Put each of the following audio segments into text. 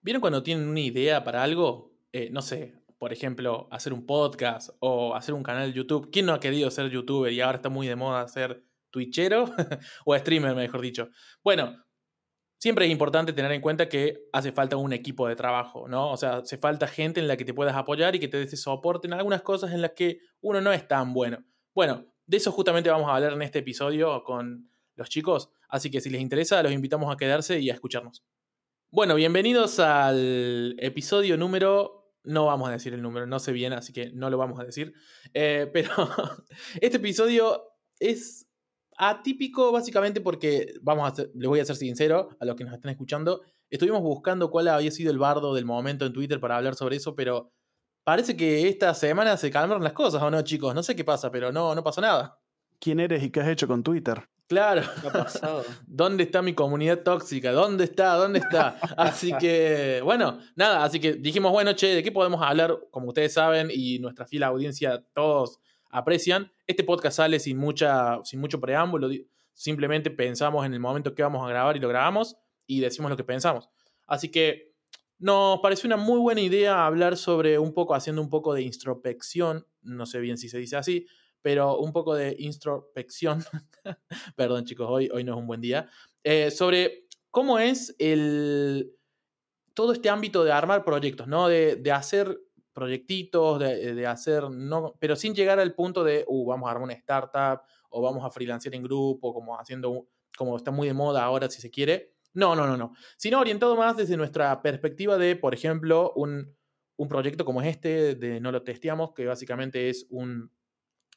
¿Vieron cuando tienen una idea para algo? Eh, no sé, por ejemplo, hacer un podcast o hacer un canal de YouTube. ¿Quién no ha querido ser youtuber y ahora está muy de moda ser twitchero o streamer, mejor dicho? Bueno, siempre es importante tener en cuenta que hace falta un equipo de trabajo, ¿no? O sea, hace falta gente en la que te puedas apoyar y que te des soporte en algunas cosas en las que uno no es tan bueno. Bueno, de eso justamente vamos a hablar en este episodio con los chicos, así que si les interesa, los invitamos a quedarse y a escucharnos. Bueno, bienvenidos al episodio número no vamos a decir el número, no sé bien, así que no lo vamos a decir. Eh, pero este episodio es atípico básicamente porque, vamos a les voy a ser sincero a los que nos están escuchando, estuvimos buscando cuál había sido el bardo del momento en Twitter para hablar sobre eso, pero parece que esta semana se calmaron las cosas, ¿o no, chicos? No sé qué pasa, pero no, no pasó nada. ¿Quién eres y qué has hecho con Twitter? Claro. ¿Qué ha pasado? ¿Dónde está mi comunidad tóxica? ¿Dónde está? ¿Dónde está? Así que, bueno, nada, así que dijimos, bueno, che, ¿de qué podemos hablar? Como ustedes saben y nuestra fiel audiencia todos aprecian, este podcast sale sin, mucha, sin mucho preámbulo, simplemente pensamos en el momento que vamos a grabar y lo grabamos y decimos lo que pensamos. Así que nos pareció una muy buena idea hablar sobre un poco, haciendo un poco de introspección, no sé bien si se dice así, pero un poco de introspección, perdón chicos, hoy, hoy no es un buen día, eh, sobre cómo es el, todo este ámbito de armar proyectos, ¿no? De, hacer proyectitos, de, hacer, no, pero sin llegar al punto de, uh, vamos a armar una startup o vamos a freelancear en grupo, como haciendo, como está muy de moda ahora si se quiere. No, no, no, no. Sino orientado más desde nuestra perspectiva de, por ejemplo, un, un proyecto como este, de No lo testeamos, que básicamente es un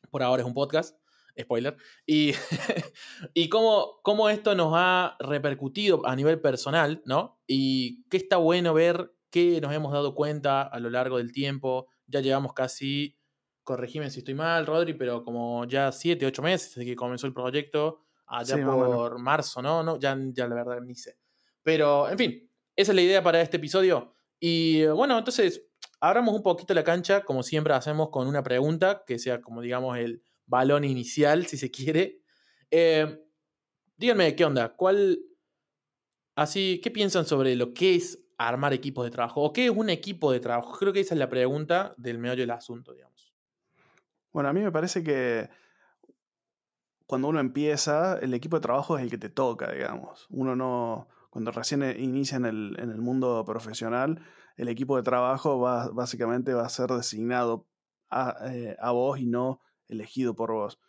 por ahora es un podcast, spoiler, y, y cómo, cómo, esto nos ha repercutido a nivel personal, ¿no? Y qué está bueno ver, qué nos hemos dado cuenta a lo largo del tiempo, ya llevamos casi, corregime si estoy mal, Rodri, pero como ya 7, 8 meses desde que comenzó el proyecto, allá por marzo, ¿no? ¿no? Ya, ya la verdad ni sé. Pero, en fin, esa es la idea para este episodio. Y bueno, entonces abramos un poquito la cancha, como siempre hacemos, con una pregunta, que sea como digamos el balón inicial, si se quiere. Eh, díganme, ¿qué onda? ¿Cuál, así, qué piensan sobre lo que es armar equipos de trabajo? ¿O qué es un equipo de trabajo? Creo que esa es la pregunta del meollo del asunto, digamos. Bueno, a mí me parece que cuando uno empieza, el equipo de trabajo es el que te toca, digamos. Uno no, cuando recién inicia en el, en el mundo profesional, el equipo de trabajo va, básicamente va a ser designado eh, a, vos y no elegido por vos.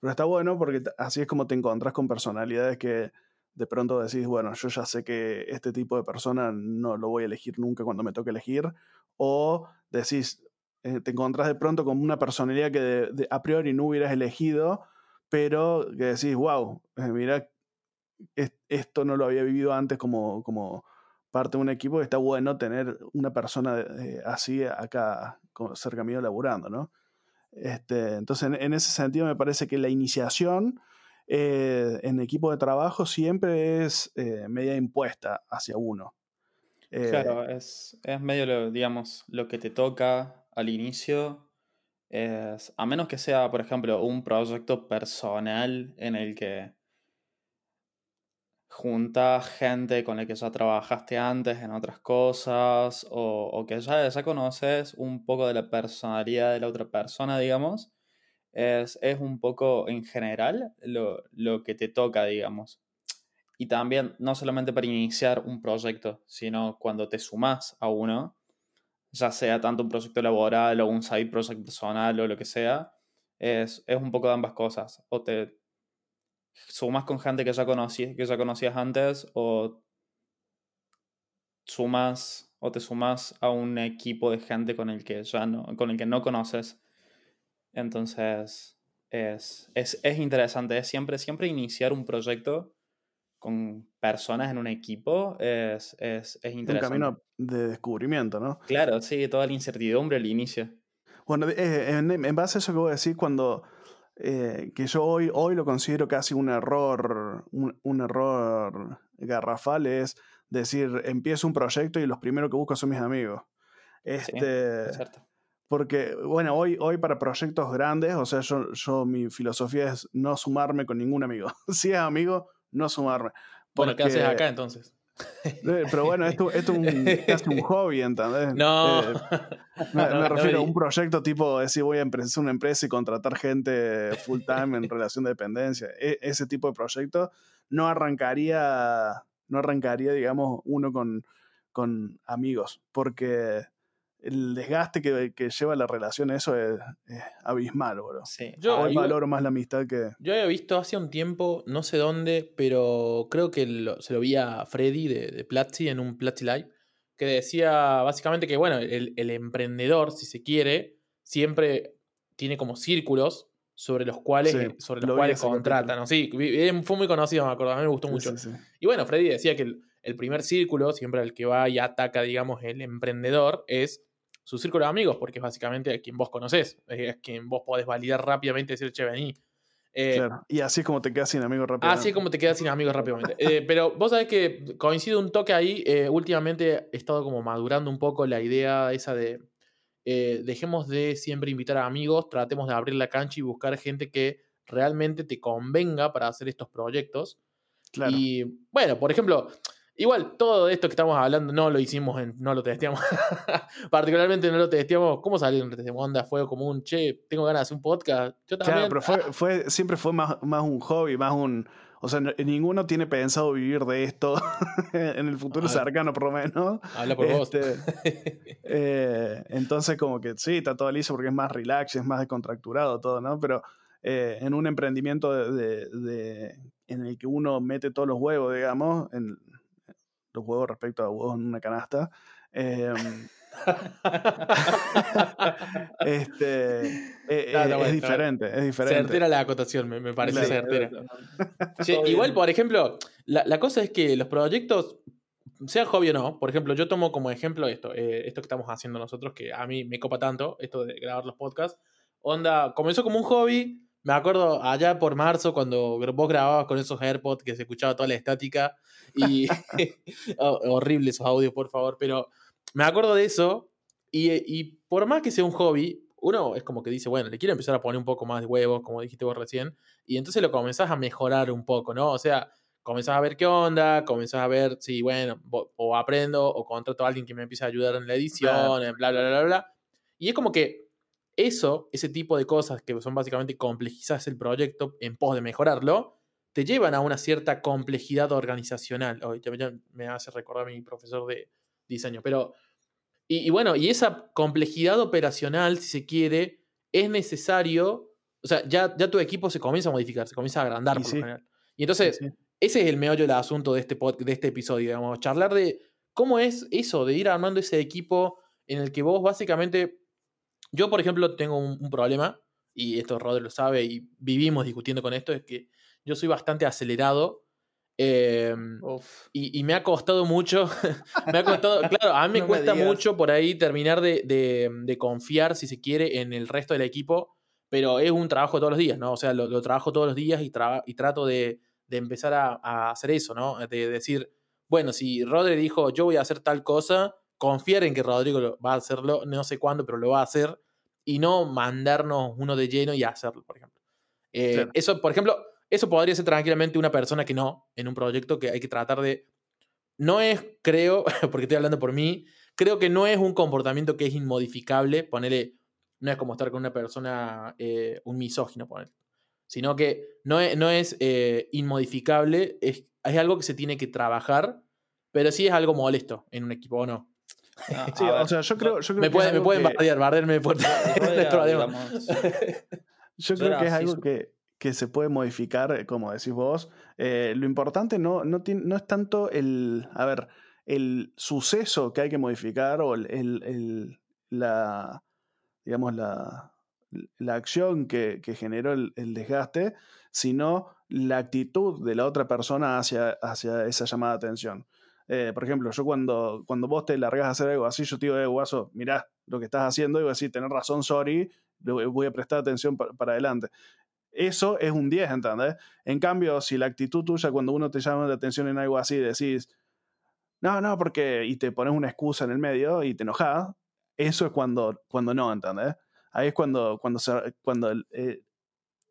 Pero está bueno porque así es como te encontrás con personalidades que de pronto decís, bueno, yo ya sé que este tipo de persona no lo voy a elegir nunca cuando me toque elegir. O decís, eh, te encontrás de pronto con una personalidad que a priori no hubieras elegido, pero que decís, wow, eh, mira, esto no lo había vivido antes como, como, parte de un equipo, está bueno tener una persona eh, así acá cerca mío laburando, ¿no? Este, entonces, en, ese sentido, me parece que la iniciación eh, en equipo de trabajo siempre es eh, media impuesta hacia uno. claro, es, es medio, lo, digamos, lo que te toca al inicio. Es, a menos que sea, por ejemplo, un proyecto personal en el que junta gente con la que ya trabajaste antes en otras cosas o, que ya, ya conoces un poco de la personalidad de la otra persona, digamos, es, un poco en general lo, que te toca, digamos. Y también, no solamente para iniciar un proyecto, sino cuando te sumas a uno, ya sea tanto un proyecto laboral o un side project personal o lo que sea, es, es un poco de ambas cosas. O te, sumas con gente que ya, conocí, que ya conocías antes o sumas o te sumas a un equipo de gente con el que ya no, con el que no conoces. Entonces, es, es, es interesante. Es siempre, siempre iniciar un proyecto con personas en un equipo es, es, es interesante. Un camino de descubrimiento, ¿no? Claro, sí, toda la incertidumbre al inicio. Bueno, eh, en, en, base a eso que voy a decir, cuando eh, que yo hoy, hoy lo considero casi un error, un, error garrafal, es decir, empiezo un proyecto y los primeros que busco son mis amigos. Este, Porque, bueno, hoy, hoy para proyectos grandes, o sea, yo, yo mi filosofía es no sumarme con ningún amigo. si es amigo, no sumarme. Bueno, ¿qué haces acá entonces? Pero bueno, esto, esto es un, casi un hobby, ¿entendés? No. Eh, me, me refiero a un proyecto tipo decir voy a empezar una empresa y contratar gente full time en relación de dependencia. E- ese tipo de proyecto no arrancaría, no arrancaría, digamos, uno con, con amigos, porque el desgaste que, que lleva la relación, eso es, es abismal, bro. Sí. Yo- Hoy valoro más la amistad que. Yo había visto hace un tiempo, no sé dónde, pero creo que lo- se lo vi a Freddy de, de Platzi en un Platzi Live, que decía básicamente que, bueno, el, el emprendedor, si se quiere, siempre tiene como círculos sobre los cuales, Sí, sobre lo los cuales contratan. ¿no? Sí, eh, fue muy conocido, me acuerdo, a mí me gustó Sí, mucho. sí, sí. Y bueno, Freddy decía que el, el primer círculo, siempre al que va y ataca, digamos, el emprendedor, es su círculo de amigos, porque es básicamente a quien vos conocés, es quien vos podés validar rápidamente y decir, che, vení. Eh, Claro. Y así es como te quedas sin amigos rápido. Así es como te quedas sin amigos rápidamente. Eh, pero vos sabés que coincide un toque ahí. eh, últimamente he estado como madurando un poco la idea esa de eh, dejemos de siempre invitar a amigos, tratemos de abrir la cancha y buscar gente que realmente te convenga para hacer estos proyectos. Claro. Y bueno, por ejemplo, igual todo esto que estamos hablando no lo hicimos, en, no lo testeamos. Particularmente no lo testeamos. ¿Cómo salió un testeo? Onda, fue como un che, tengo ganas de hacer un podcast. Yo también. Claro, pero fue, fue, siempre fue más, más un hobby, más un. O sea, no- ninguno tiene pensado vivir de esto en el futuro cercano, por lo menos. Habla por vos. Este, eh, entonces, como que sí, está todo liso porque es más relax, es más descontracturado todo, ¿no? Pero eh, en un emprendimiento de, de- de- en el que uno mete todos los huevos, digamos, en, los huevos respecto a huevos en una canasta. eh, este, eh, No, está bueno, es diferente, es diferente. Certera la acotación, me, me parece Claro. certera. Che, igual, por ejemplo, la, la cosa es que los proyectos, sea hobby o no, por ejemplo, yo tomo como ejemplo esto, eh, esto que estamos haciendo nosotros, que a mí me copa tanto, esto de grabar los podcasts. Onda, comenzó como un hobby, me acuerdo allá por marzo cuando vos grababas con esos AirPods que se escuchaba toda la estática y oh, horrible esos audios, por favor, pero me acuerdo de eso y, y por más que sea un hobby, uno es como que dice, bueno, le quiero empezar a poner un poco más de huevos, como dijiste vos recién, y entonces lo comenzás a mejorar un poco, ¿no? O sea, comenzás a ver qué onda, comenzás a ver si, bueno, vo- o aprendo o contrato a alguien que me empiece a ayudar en la edición, bla, bla, bla, bla, bla. Y es como que eso, ese tipo de cosas que son básicamente complejizar el proyecto en pos de mejorarlo, te llevan a una cierta complejidad organizacional. Hoy me hace recordar a mi profesor de diseño, pero... Y, y bueno, y esa complejidad operacional, si se quiere, es necesario, o sea, ya, ya tu equipo se comienza a modificar, se comienza a agrandar Y por sí. lo general. Y entonces, Sí, sí. ese es el meollo del asunto de este, pod- de este episodio, digamos, charlar de cómo es eso, de ir armando ese equipo en el que vos básicamente, yo por ejemplo tengo un, un problema, y esto Rodri lo sabe, y vivimos discutiendo con esto, es que yo soy bastante acelerado. eh, Uf. y, y me ha costado mucho, me ha costado, claro, a mí me No cuesta mucho por ahí terminar de, de- de confiar, si se quiere, en el resto del equipo, pero es un trabajo todos los días, ¿no? O sea, lo, lo trabajo todos los días y, traba- y trato de, de empezar a, a hacer eso, ¿no? De decir, bueno, si Rodri dijo, yo voy a hacer tal cosa, confiar en que Rodrigo va a hacerlo, no sé cuándo, pero lo va a hacer, y no mandarnos uno de lleno y hacerlo, por ejemplo. Eh, Claro. Eso, por ejemplo, eso podría ser tranquilamente una persona que no, en un proyecto que hay que tratar de... No es, creo, porque estoy hablando por mí, creo que no es un comportamiento que es inmodificable, ponele, no es como estar con una persona, eh, un misógino, ponele, sino que no es, no es eh, inmodificable, es, es algo que se tiene que trabajar, pero sí es algo molesto en un equipo, ¿o no? Ah, Sí, a ver, o sea, yo creo, yo creo Me que pueden, me pueden que- bardear, era, problema. digamos, Yo creo que es algo que, que se puede modificar, eh, como decís vos. Eh, lo importante no, no, tiene- no es tanto el, a ver, el suceso que hay que modificar o el, el- el- la, digamos, la, la acción que, que generó el, el desgaste, sino la actitud de la otra persona hacia, hacia esa llamada de atención. Eh, por ejemplo, yo cuando, cuando vos te largas a hacer algo así, yo te digo, eh, guaso, mirá lo que estás haciendo, y voy a decir, tenés razón, sorry, voy- a prestar atención pa- para adelante. Eso es un 10, ¿entendés? En cambio, si la actitud tuya cuando uno te llama la atención en algo así, decís, no, no, porque, y te pones una excusa en el medio y te enojas, eso es cuando, cuando no, ¿entendés? Ahí es cuando, cuando, se, cuando eh,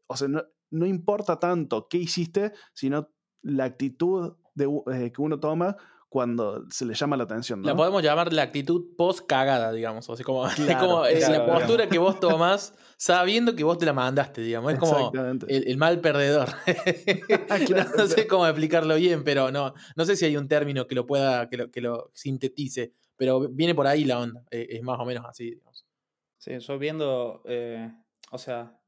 o sea, no, no importa tanto qué hiciste, sino la actitud de, eh, que uno toma cuando se le llama la atención. ¿no? La podemos llamar la actitud post cagada, digamos. O sea, como, es como claro, la digamos. postura que vos tomás sabiendo que vos te la mandaste, digamos. Es como el, el mal perdedor. Claro, no sé cómo explicarlo bien, pero no, no sé si hay un término que lo pueda, que lo, que lo sintetice, pero viene por ahí la onda. eh, Es más o menos así, digamos. Sí, yo viendo, eh, o sea,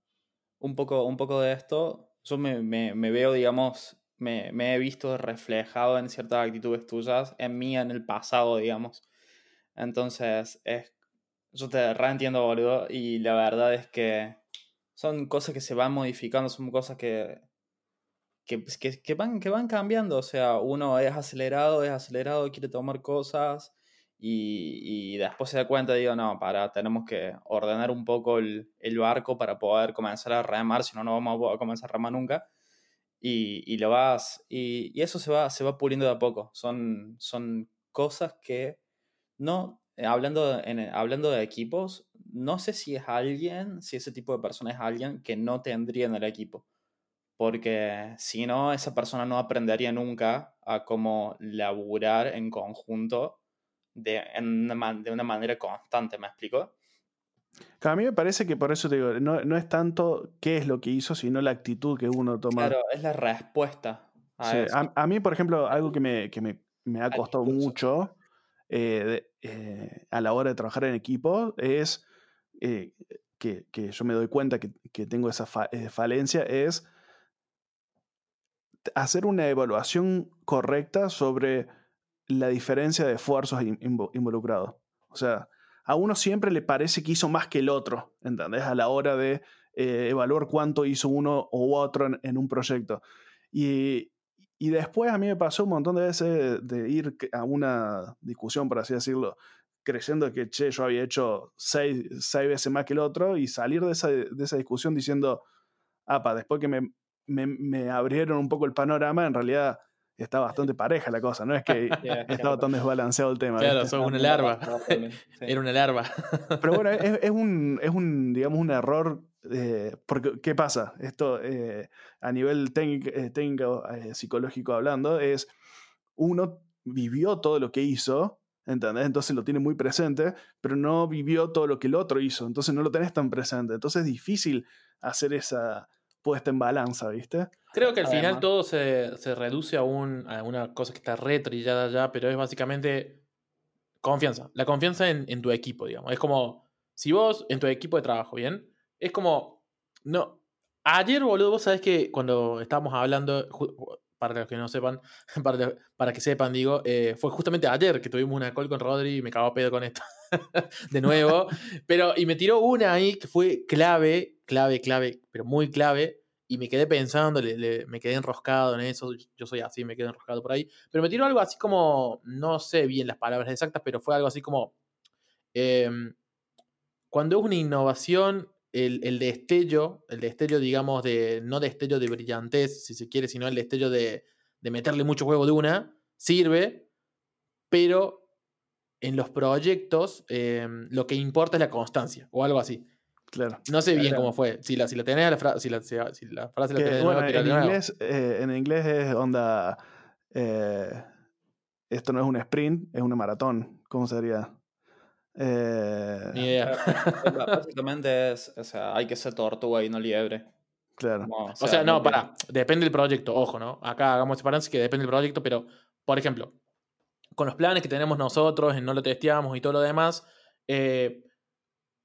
un poco, un poco de esto, yo me, me- me veo, digamos, me, me he visto reflejado en ciertas actitudes tuyas, en mí, en el pasado, digamos. Entonces, es, yo te reentiendo, boludo, y la verdad es que son cosas que se van modificando, son cosas que, que, pues, que, que van, que van cambiando. O sea, uno es acelerado, es acelerado, quiere tomar cosas y, y después se da cuenta, digo, no, para, tenemos que ordenar un poco el, el barco para poder comenzar a remar, si no, no vamos a comenzar a remar nunca. Y, y lo vas, y, y eso se va, se va puliendo de a poco. Son, son cosas que no, eh, hablando, en, hablando de equipos, no sé si es alguien, si ese tipo de persona es alguien que no tendría en el equipo. Porque si no, esa persona no aprendería nunca a cómo laburar en conjunto de, en una de una manera constante, ¿me explico? A mí me parece que por eso te digo, no, no es tanto qué es lo que hizo, sino la actitud que uno toma. Claro, es la respuesta a Sí, eso. a, a mí, por ejemplo, algo que me, que me, me ha costado mucho eh, de- eh, a la hora de trabajar en equipo es eh, que, que yo me doy cuenta que, que tengo esa fa- falencia, es hacer una evaluación correcta sobre la diferencia de esfuerzos in- invo- involucrados. O sea, a uno siempre le parece que hizo más que el otro, ¿entendés? A la hora de eh, evaluar cuánto hizo uno u otro en, un proyecto. Y, y después a mí me pasó un montón de veces de ir a una discusión, por así decirlo, creyendo que, che, yo había hecho seis, seis veces más que el otro y salir de esa, de esa discusión diciendo, apa, después que me, me, me abrieron un poco el panorama, en realidad está bastante pareja la cosa, no es que que estaba tan desbalanceado el tema. Claro, ¿viste? sos una ha larva. Era una larva. Pero bueno, es, es un, es un, digamos, un error. eh, porque, ¿qué pasa? Esto eh, a nivel técnico, eh, técnico, eh, psicológico hablando, es uno vivió todo lo que hizo, ¿entendés? Entonces lo tiene muy presente, pero no vivió todo lo que el otro hizo, entonces no lo tenés tan presente. Entonces es difícil hacer esa puesta en balanza, ¿viste? Creo que al final todo se, se reduce a, un, a una cosa que está retrillada ya, pero es básicamente confianza. La confianza en, en tu equipo, digamos. Es como, si vos en tu equipo de trabajo, ¿bien? Es como, no. Ayer, boludo, vos sabés que cuando estábamos hablando, para los que no sepan, para, para que sepan, digo, eh, fue justamente ayer que tuvimos una call con Rodri y me cagó a pedo con esto. de nuevo. Pero, y me tiró una ahí que fue clave, clave, clave, pero muy clave. Y me quedé pensando, le- le- me quedé enroscado en eso. Yo soy así, me quedé enroscado por ahí. Pero me tiró algo así como, no sé bien las palabras exactas, pero fue algo así como, em, cuando es una innovación, el, el destello, el destello, digamos, de, no destello de brillantez, si se quiere, sino el destello de, de meterle mucho juego de una, sirve, pero en los proyectos em, lo que importa es la constancia, o algo así. Claro. No sé bien Claro. cómo fue. Si la, si la tenés, la fra- si, la, si la- si la frase la Que, tenés bueno, en inglés, eh, en inglés es onda. eh, esto no es un sprint, es una maratón. ¿Cómo sería? Eh, Ni idea. Pero, b- Básicamente es, o sea, hay que ser tortuga y no liebre. claro. Como, O sea, no, para. Depende del proyecto, ojo, ¿no? Acá hagamos separancia que depende del proyecto, pero, por ejemplo, con los planes que tenemos nosotros, en no lo testeamos y todo lo demás, eh,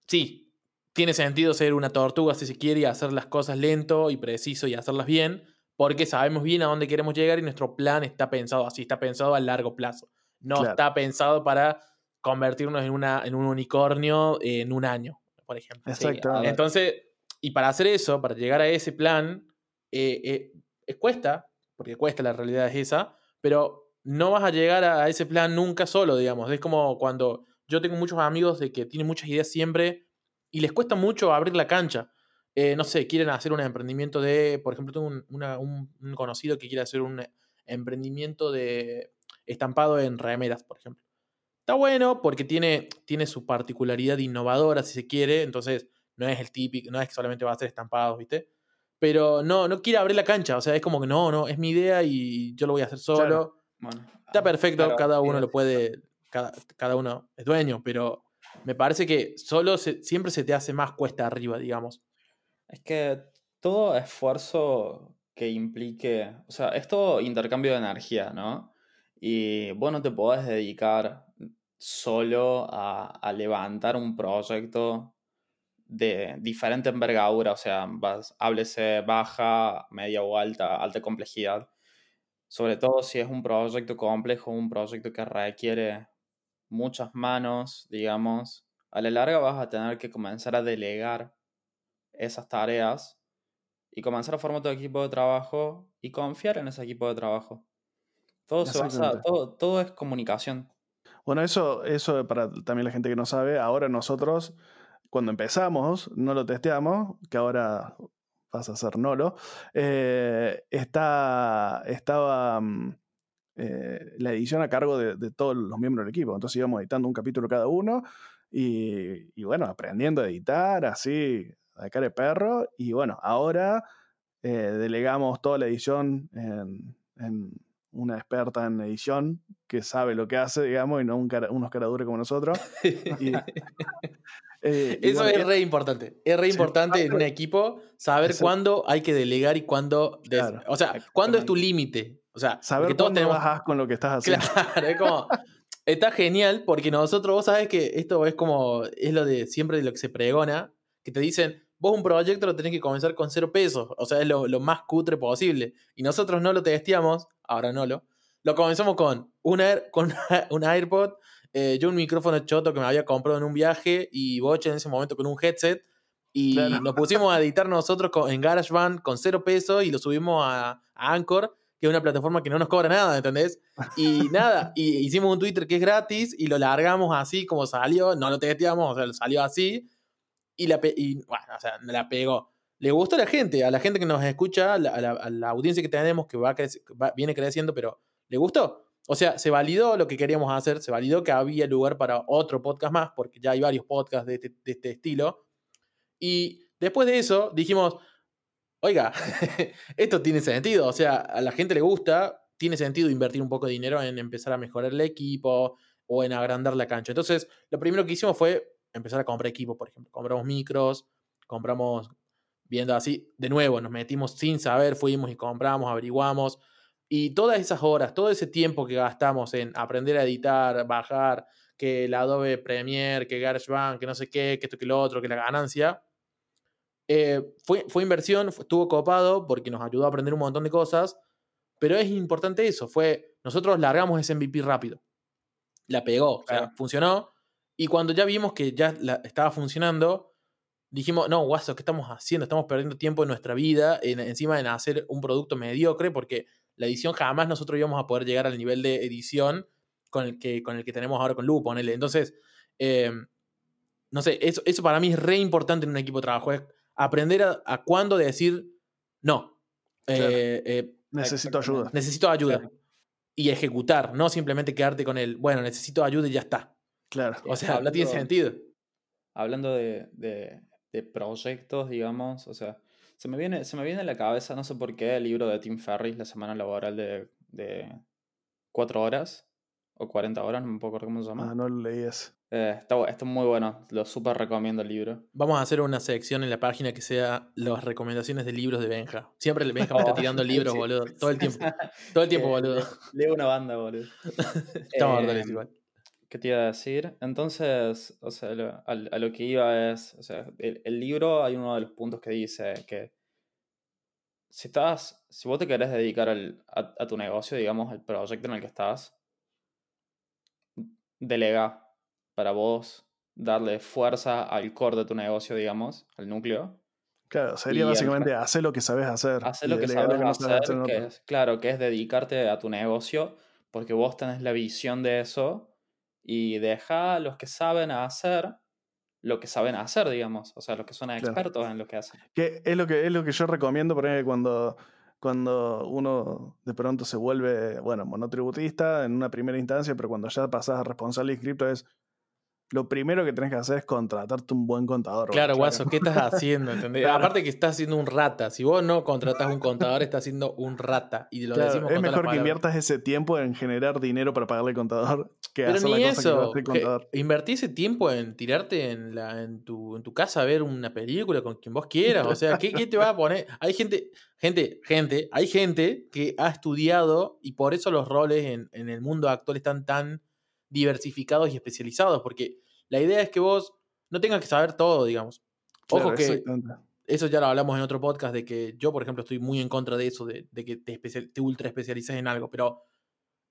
sí, tiene sentido ser una tortuga si se quiere y hacer las cosas lento y preciso y hacerlas bien, porque sabemos bien a dónde queremos llegar y nuestro plan está pensado así, está pensado a largo plazo. No Claro. está pensado para convertirnos en, una, en un unicornio en un año, por ejemplo. Exactamente. Entonces, y para hacer eso, para llegar a ese plan, eh, eh, eh, cuesta, porque cuesta, la realidad es esa, pero no vas a llegar a ese plan nunca solo, digamos. Es como cuando yo tengo muchos amigos de que tienen muchas ideas siempre y les cuesta mucho abrir la cancha. Eh, no sé, quieren hacer un emprendimiento de, por ejemplo, tengo un, una- un- un conocido que quiere hacer un emprendimiento de estampado en remeras, por ejemplo. Está bueno porque tiene, tiene su particularidad innovadora, si se quiere, entonces no es el típico, no es que solamente va a hacer estampados, ¿viste? Pero no, no quiere abrir la cancha, o sea, es como que no, no, es mi idea y yo lo voy a hacer solo. Claro. Bueno, Está ah, perfecto, claro, cada uno lo puede, cada, cada uno es dueño, pero me parece que solo se- siempre se te hace más cuesta arriba, digamos. Es que todo esfuerzo que implique, o sea, es todo intercambio de energía, ¿no? Y vos no te podés dedicar solo a, a levantar un proyecto de diferente envergadura, o sea, vas, háblese baja, media o alta, alta complejidad. Sobre todo si es un proyecto complejo, un proyecto que requiere muchas manos, digamos, a la larga vas a tener que comenzar a delegar esas tareas y comenzar a formar tu equipo de trabajo y confiar en ese equipo de trabajo. Todo se basa, todo, todo es comunicación. Bueno, eso, eso para también la gente que no sabe, ahora nosotros, cuando empezamos, no lo testeamos, que ahora pasa a ser Nolo, eh, está, estaba mm, eh, la edición a cargo de, de todos los miembros del equipo. Entonces íbamos editando un capítulo cada uno y, y bueno, aprendiendo a editar así, a cara de perro. Y bueno, ahora eh, delegamos toda la edición en, en una experta en edición que sabe lo que hace, digamos, y no un cara- unos como nosotros. Y, eh, Eso bueno, es re importante. Es re Sí. importante en un equipo saber cuándo hay que delegar y cuándo. des- Claro. O sea, cuándo es tu límite. O sea, saber todos cuándo tenemos. bajas con lo que estás haciendo. Claro, es como. Está genial porque nosotros, vos sabés que esto es como. Es lo de siempre de lo que se pregona. Que te dicen, vos un proyecto lo tenés que comenzar con cero pesos. O sea, es lo, lo más cutre posible. Y nosotros no lo testeamos, ahora no lo. Lo comenzamos con un, Air- con un AirPod, eh, yo un micrófono choto que me había comprado en un viaje y Boche en ese momento con un headset. Y Claro. nos pusimos a editar nosotros con- en GarageBand con cero pesos y lo subimos a, a Anchor, que es una plataforma que no nos cobra nada, ¿entendés? Y nada, y hicimos un Twitter que es gratis y lo largamos así como salió, no lo testeamos, o sea, salió así. Y, la y bueno, o sea, la pegó. Le gustó a la gente, a la gente que nos escucha, a la, audiencia que tenemos, que va, creci- va- viene creciendo, pero le gustó. O sea, se validó lo que queríamos hacer, se validó que había lugar para otro podcast más, porque ya hay varios podcasts de este, de este estilo. Y después de eso dijimos, oiga, esto tiene sentido, o sea, a la gente le gusta, tiene sentido invertir un poco de dinero en empezar a mejorar el equipo o en agrandar la cancha. Entonces, lo primero que hicimos fue empezar a comprar equipo, por ejemplo. Compramos micros, compramos, viendo así, de nuevo, nos metimos sin saber, fuimos y compramos, averiguamos. Y todas esas horas, todo ese tiempo que gastamos en aprender a editar, bajar, que el Adobe Premiere, que GarageBand, que no sé qué, que esto, que lo otro, que la ganancia, eh, fue, fue inversión, fue- estuvo copado porque nos ayudó a aprender un montón de cosas, pero es importante eso, fue, nosotros largamos ese MVP rápido, la pegó, o sea, funcionó, y cuando ya vimos que ya la- estaba funcionando, dijimos, no, guaso, ¿qué estamos haciendo? Estamos perdiendo tiempo en nuestra vida, en- encima en hacer un producto mediocre, porque la edición jamás nosotros íbamos a poder llegar al nivel de edición con el que, con el que tenemos ahora con Lu, ponele. Entonces, eh, no sé, eso, eso para mí es re importante en un equipo de trabajo, es aprender a, a cuándo decir no. Claro. Eh, eh, Necesito ayuda. necesito ayuda. Claro. Y ejecutar, no simplemente quedarte con el, bueno, necesito ayuda y ya está. Claro. O sea, no tiene Hablando- sentido. Hablando de, de- de proyectos, digamos, o sea, se me, viene, se me viene a la cabeza, no sé por qué, el libro de Tim Ferriss, La semana laboral de, de 4 horas o 40 horas, no me puedo acordar cómo se llama. Ah, no lo leí ese. Eh, está, muy bueno, lo súper recomiendo el libro. Vamos a hacer una sección en la página que sea las recomendaciones de libros de Benja. Siempre el Benja me está Oh, tirando libros, sí. boludo. Todo el tiempo. Todo el tiempo, Eh, boludo. Leo una banda, boludo. Estamos Eh, igual. ¿Qué te iba a decir? Entonces, o sea, lo- a, lo que iba es, o sea, el, el libro hay uno de los puntos que dice que si estás, si vos te querés dedicar al- a, a tu negocio, digamos, al proyecto en el que estás, delega para vos darle fuerza al core de tu negocio, digamos, al núcleo. Claro, sería Y básicamente hacer lo que sabes hacer. Hacer lo que sabes no hacer, que es, claro, que es dedicarte a tu negocio, porque vos tenés la visión de eso, y deja a los que saben hacer lo que saben hacer, digamos, o sea, los que son expertos en lo que hacen. Que es lo que es lo que yo recomiendo por ejemplo, cuando, cuando uno de pronto se vuelve, bueno, monotributista en una primera instancia, pero cuando ya pasas a responsable inscripto es lo primero que tenés que hacer es contratarte un buen contador. Claro, Guaso, ¿qué estás haciendo? Aparte que estás haciendo un rata. Si vos no contratas un contador, estás haciendo un rata. Y lo decimos es mejor que inviertas ese tiempo en generar dinero para pagarle al contador que Pero hacer ni la cosa eso. que el contador. Invertí ese tiempo en tirarte en, la, en, tu, en tu casa a ver una película con quien vos quieras. O sea, ¿qué, qué te va a poner? Hay gente, gente, gente, hay gente que ha estudiado y por eso los roles en, en el mundo actual están tan diversificados y especializados, porque la idea es que vos no tengas que saber todo, digamos. Ojo Claro, que eso ya lo hablamos en otro podcast, de que yo, por ejemplo, estoy muy en contra de eso, de, de que te, especial- te ultra especialices en algo, pero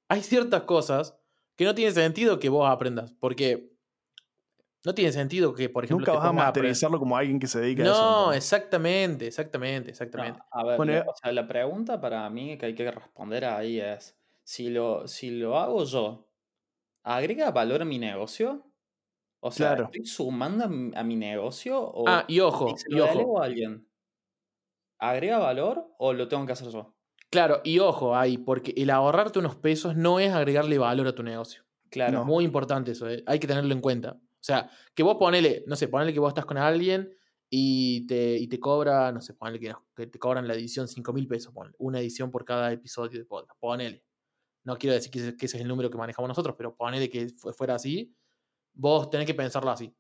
hay ciertas cosas que no tiene sentido que vos aprendas, porque no tiene sentido que, por ejemplo, Nunca te vas a masterizarlo como alguien que se dedica a eso. No, exactamente, exactamente, exactamente. No, a ver, Bueno, la- eh, o sea, la pregunta para mí que hay que responder ahí es, si lo, si lo hago yo, ¿agrega valor a mi negocio? O sea, Claro. ¿estoy sumando a mi, a mi negocio o Ah, y ojo, y ojo. a alguien? ¿Agrega valor o lo tengo que hacer yo? Claro, y ojo ahí, porque el ahorrarte unos pesos no es agregarle valor a tu negocio. Claro. No. Muy importante eso, eh, hay que tenerlo en cuenta. O sea, que vos ponele, no sé, ponele que vos estás con alguien y te, y te cobra, no sé, ponele que, que te cobran la edición 5 mil pesos, ponele, una edición por cada episodio de podcast, ponele. No quiero decir que ese, es el número que manejamos nosotros, pero ponele que fu- fuera así, vos tenés que pensarlo así.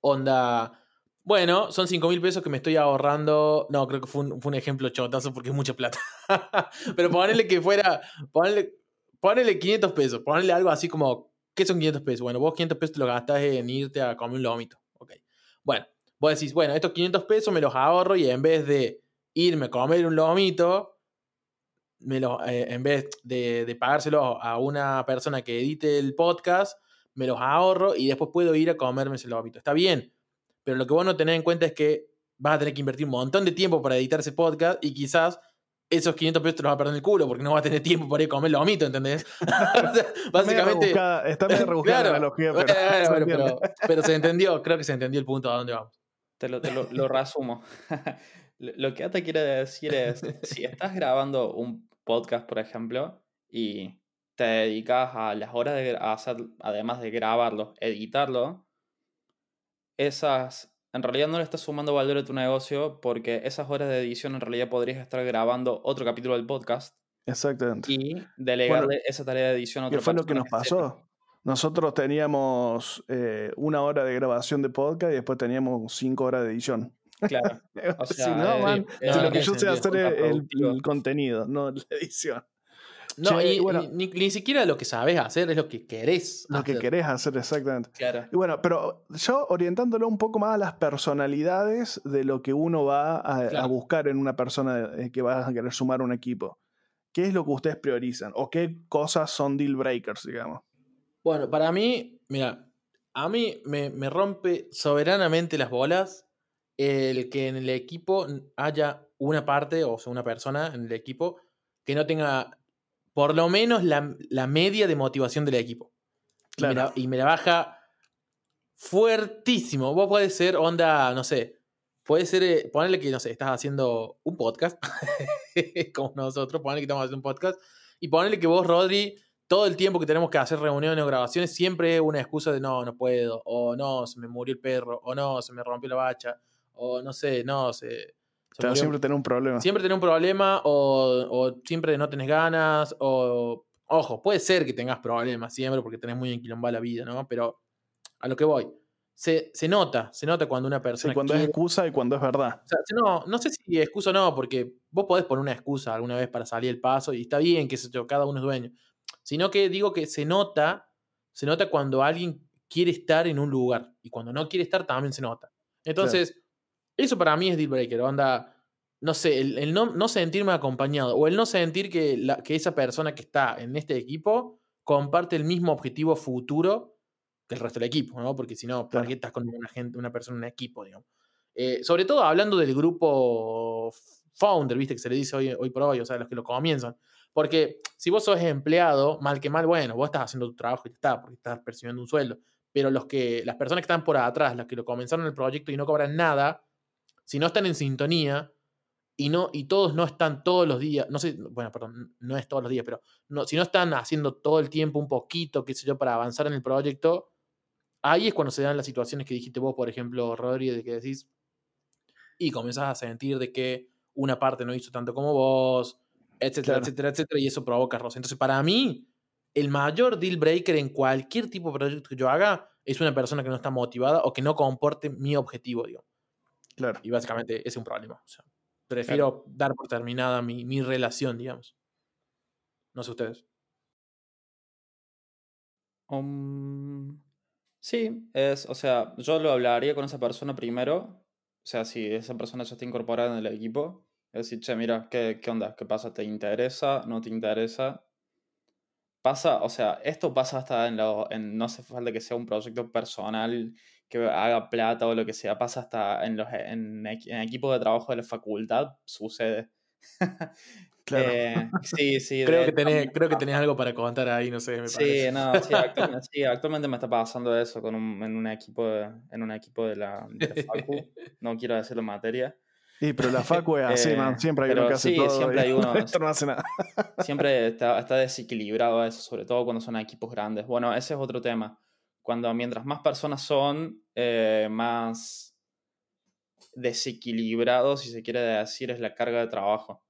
Onda, bueno, son 5 mil pesos que me estoy ahorrando. No, creo que fue un, fue un ejemplo chotazo porque es mucha plata. Pero ponele que fuera, ponele, ponele 500 pesos, ponele algo así como, ¿qué son 500 pesos? Bueno, vos 500 pesos te lo gastás en irte a comer un lomito. Ok. Bueno, vos decís, bueno, estos 500 pesos me los ahorro y en vez de irme a comer un lomito, me los, eh, en vez de, de pagárselo a una persona que edite el podcast, me los ahorro y después puedo ir a comerme ese lomito. Está bien, pero lo que vos no tenés en cuenta es que vas a tener que invertir un montón de tiempo para editar ese podcast y quizás esos 500 pesos te los vas a perder en el culo porque no vas a tener tiempo para ir a comer lomito, ¿entendés? O sea, Está medio básicamente... rebuscada- está medio rebuscada Claro, la analogía, pero, bueno, pero, pero se entendió, creo que se entendió el punto a dónde vamos. Te lo, te lo, lo resumo. Lo lo que Ata quiere decir es, si estás grabando un podcast, por ejemplo, y te dedicas a las horas de a hacer, además de grabarlo, editarlo, esas, en realidad no le estás sumando valor a tu negocio porque esas horas de edición en realidad podrías estar grabando otro capítulo del podcast Exactamente. y delegarle esa tarea de edición a ¿Qué otra fue lo que nos pasó? Nosotros teníamos eh, una hora de grabación de podcast y después teníamos cinco horas de edición. Claro. O si sea, no, eh, man, eh, si no lo que yo sé hacer es el, el contenido, no la edición. No, Che, y, bueno. ni, ni siquiera lo que sabes hacer es lo que querés. Lo que hacer. querés hacer exactamente. Claro. Y bueno, pero yo orientándolo un poco más a las personalidades de lo que uno va a, a Claro. buscar en una persona eh, que va a querer sumar a un equipo. ¿Qué es lo que ustedes priorizan? ¿O qué cosas son deal breakers, digamos? Bueno, para mí, mira, a mí me, me rompe soberanamente las bolas el que en el equipo haya una parte, o sea, una persona en el equipo que no tenga por lo menos la, la media de motivación del equipo. Y me Claro. la- Y, me la baja fuertísimo. Vos podés ser onda, no sé, puede ser, eh, ponerle que, no sé, estás haciendo un podcast, como nosotros, ponerle que estamos haciendo un podcast, y ponerle que vos, Rodri, todo el tiempo que tenemos que hacer reuniones o grabaciones, siempre es una excusa de no, no puedo, o no, se me murió el perro, o no, se me rompió la bacha, o no sé, no, se... se siempre tener un problema. Siempre tenés un problema o, o siempre no tenés ganas o... Ojo, puede ser que tengas problemas siempre porque tenés muy enquilombada la vida, ¿no? Pero a lo que voy. Se, se nota, se nota cuando una persona cuando es excusa y cuando es verdad. o sea, no, no sé si excusa o no, porque vos podés poner una excusa alguna vez para salir el paso y está bien que cada uno es dueño. Sino que digo que se nota, se nota cuando alguien quiere estar en un lugar y cuando no quiere estar también se nota. Entonces, eso para mí es deal breaker, onda, no sé, el, el no, no sentirme acompañado o el no sentir que, la- que esa persona que está en este equipo comparte el mismo objetivo futuro que el resto del equipo, ¿no? Porque si no, ¿para Claro. qué estás con una gente, una persona en un equipo, digamos? Eh, sobre todo hablando del grupo founder, viste, que se le dice hoy, hoy por hoy, o sea, los que lo comienzan. Porque si vos sos empleado, mal que mal, bueno, vos estás haciendo tu trabajo y está, porque estás percibiendo un sueldo. Pero los que, las personas que están por atrás, las que lo comenzaron el proyecto y no cobran nada, si no están en sintonía y, no, y todos no están todos los días, no sé, bueno, perdón, no es todos los días, pero no, si no están haciendo todo el tiempo un poquito, qué sé yo, para avanzar en el proyecto, ahí es cuando se dan las situaciones que dijiste vos, por ejemplo, Rodri, de que decís, y comenzás a sentir de que una parte no hizo tanto como vos, etcétera, etcétera, etcétera, y eso provoca roce. Entonces, para mí, el mayor deal breaker en cualquier tipo de proyecto que yo haga es una persona que no está motivada o que no comporte mi objetivo, digo. Claro. Y básicamente ese es un problema. O sea, prefiero dar por terminada mi, mi relación, digamos. No sé ustedes. Um, sí, es, o sea, yo lo hablaría con esa persona primero. O sea, si esa persona ya está incorporada en el equipo, es decir, che, mira, ¿qué, qué onda? ¿Qué pasa? ¿Te interesa? ¿No te interesa? Pasa, o sea, esto pasa hasta en lo, en, no hace falta que sea un proyecto personal que haga plata o lo que sea, pasa hasta en los en, en equipos de trabajo de la facultad, sucede. Claro. Eh, sí, sí. Creo de- que, tenés, creo que tenés algo para contar ahí, no sé, me Sí, parece. no, sí, actualmente, sí, actualmente me está pasando eso con un, en un equipo de, en un equipo de la, de la facu. No quiero decirlo en materia. Y pero la facu es así, Eh, man. Siempre hay uno que hace sí, todo. siempre hay uno. el resto no hace nada. Siempre está, está desequilibrado eso, sobre todo cuando son equipos grandes. Bueno, ese es otro tema. Cuando mientras más personas son, eh, más desequilibrado, si se quiere decir, es la carga de trabajo.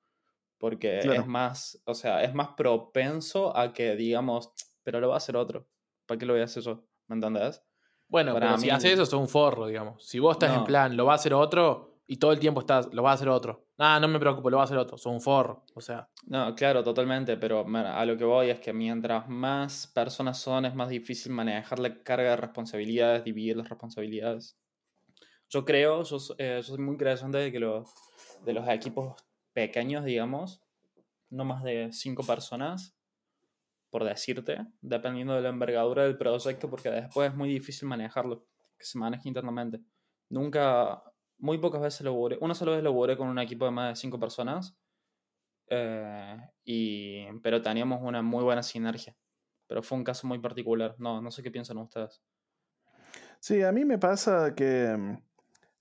Porque Claro. es más, o sea, es más propenso a que digamos, pero lo va a hacer otro. ¿Para qué lo voy a hacer yo? ¿Me entendés? Bueno, Para pero si mí- haces eso, sos un forro, digamos. Si vos estás en plan, lo va a hacer otro, y todo el tiempo estás, lo va a hacer otro. Ah, no me preocupo, lo va a hacer otro. Sos un forro. O sea, No, claro, totalmente, pero a lo que voy es que mientras más personas son, es más difícil manejar la carga de responsabilidades, dividir las responsabilidades. Yo creo, eh, yo soy muy creyente de que los, de los equipos pequeños, digamos, no más de cinco personas, por decirte, dependiendo de la envergadura del proyecto, porque después es muy difícil manejarlo, que se maneje internamente. Nunca, muy pocas veces lo logré, una sola vez lo logré con un equipo de más de cinco personas, eh, y, pero teníamos una muy buena sinergia. Pero fue un caso muy particular. No, no sé qué piensan ustedes. Sí, a mí me pasa que mm,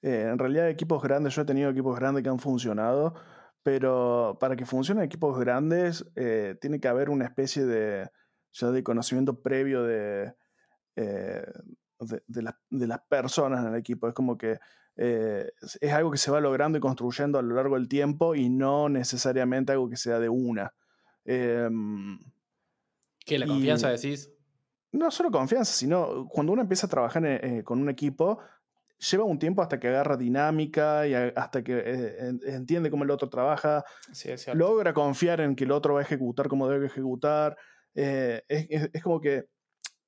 eh, en realidad equipos grandes, yo he tenido equipos grandes que han funcionado, pero para que funcionen equipos grandes eh, tiene que haber una especie de, ya de conocimiento previo de, de, de la- de las personas en el equipo. Es como que eh, es- algo que se va logrando y construyendo a lo largo del tiempo y no necesariamente algo que sea de una. Em, ¿qué? ¿La Y- confianza decís? no solo confianza, sino cuando uno empieza a trabajar eh, con un equipo, lleva un tiempo hasta que agarra dinámica y a- hasta que eh, en- entiende cómo el otro trabaja, Sí, logra confiar en que el otro va a ejecutar como debe ejecutar. Es, es- es como que,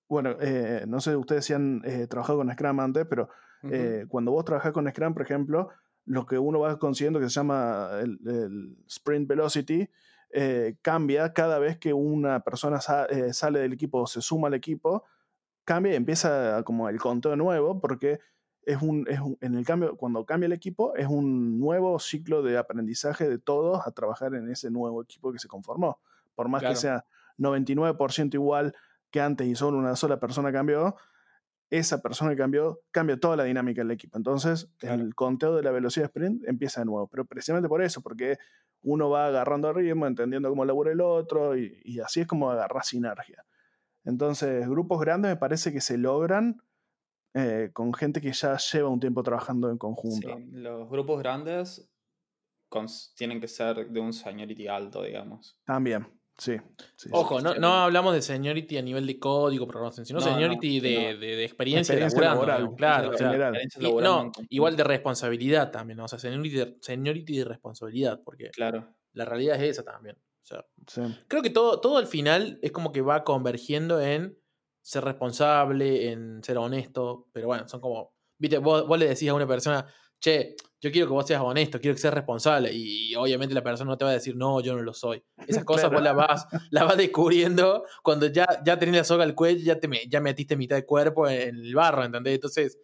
bueno, eh, no sé, ustedes si han eh, trabajado con Scrum antes, pero eh, cuando vos trabajás con Scrum, por ejemplo, lo que uno va consiguiendo que se llama el, el Sprint Velocity, eh, cambia cada vez que una persona sa- eh, sale del equipo o se suma al equipo, cambia y empieza como el conteo nuevo, porque es un, es un- en el cambio, cuando cambia el equipo, es un nuevo ciclo de aprendizaje de todos a trabajar en ese nuevo equipo que se conformó. Por más Claro. que sea 99% igual que antes y solo una sola persona cambió, esa persona que cambió cambia toda la dinámica del equipo. Entonces, Claro. el conteo de la velocidad sprint empieza de nuevo. Pero precisamente por eso, porque uno va agarrando ritmo, entendiendo cómo labura el otro, y, y así es como agarrar sinergia. Entonces, grupos grandes me parece que se logran eh, con gente que ya lleva un tiempo trabajando en conjunto. Sí, los grupos grandes tienen que ser de un seniority alto, digamos. También, sí. sí, sí. Ojo, no, sí. no hablamos de seniority a nivel de código, programación, sino No, no, seniority de, no. de- de experiencia, Experiencia laboral, claro. o sea, y- no, igual de responsabilidad también, ¿no? o sea, seniority de, seniority de responsabilidad, porque Claro. la realidad es esa también. O sea, Sí. creo que todo, todo al final es como que va convergiendo en ser responsable, en ser honesto, pero bueno, son como, viste, vos, vos le decís a una persona, che, yo quiero que vos seas honesto, quiero que seas responsable, y obviamente la persona no te va a decir, no, yo no lo soy. Esas cosas Claro. vos las vas, las vas descubriendo cuando ya, ya tenés la soga al cuello, ya, te, me- ya metiste mitad del cuerpo en el barro, ¿entendés? Entonces,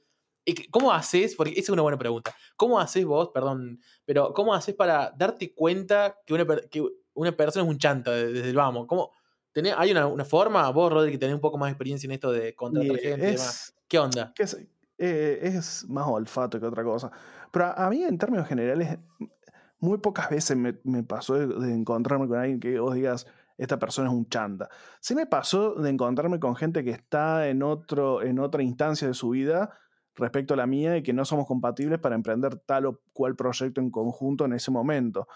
¿y ¿cómo haces? Porque esa es una buena pregunta. ¿Cómo haces vos, perdón, pero cómo haces para darte cuenta que una, que una persona es un chanta de- desde el vamos? ¿Cómo, tenés, ¿Hay una, una forma, vos, Rodri, que tenés un poco más de experiencia en esto de contratar Y gente y demás? ¿Qué onda? que es, eh, es más olfato que otra cosa. Pero a, a mí, en términos generales, muy pocas veces me, me pasó de, de encontrarme con alguien que vos digas, esta persona es un chanta. Sí me pasó de encontrarme con gente que está en, otro, en otra instancia de su vida respecto a la mía y que no somos compatibles para emprender tal o cual proyecto en conjunto en ese momento.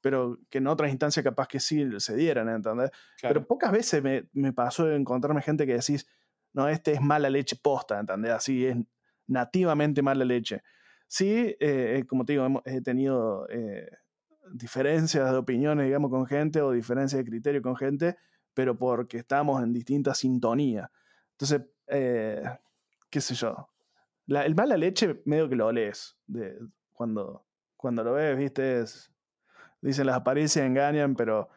Pero que en otras instancias capaz que sí se dieran, ¿entendés? Pero pocas veces me, me, pasó de encontrarme gente que decís, no, este es mala leche posta, ¿entendés? Así es nativamente mala leche. Sí, eh, eh, como te digo, he tenido eh, diferencias de opiniones, digamos, con gente o diferencias de criterio con gente, pero porque estamos en distinta sintonía. Entonces, qué sé yo. el mala leche medio que lo lees de, cuando, cuando lo ves, viste, dicen las apariencias engañan, pero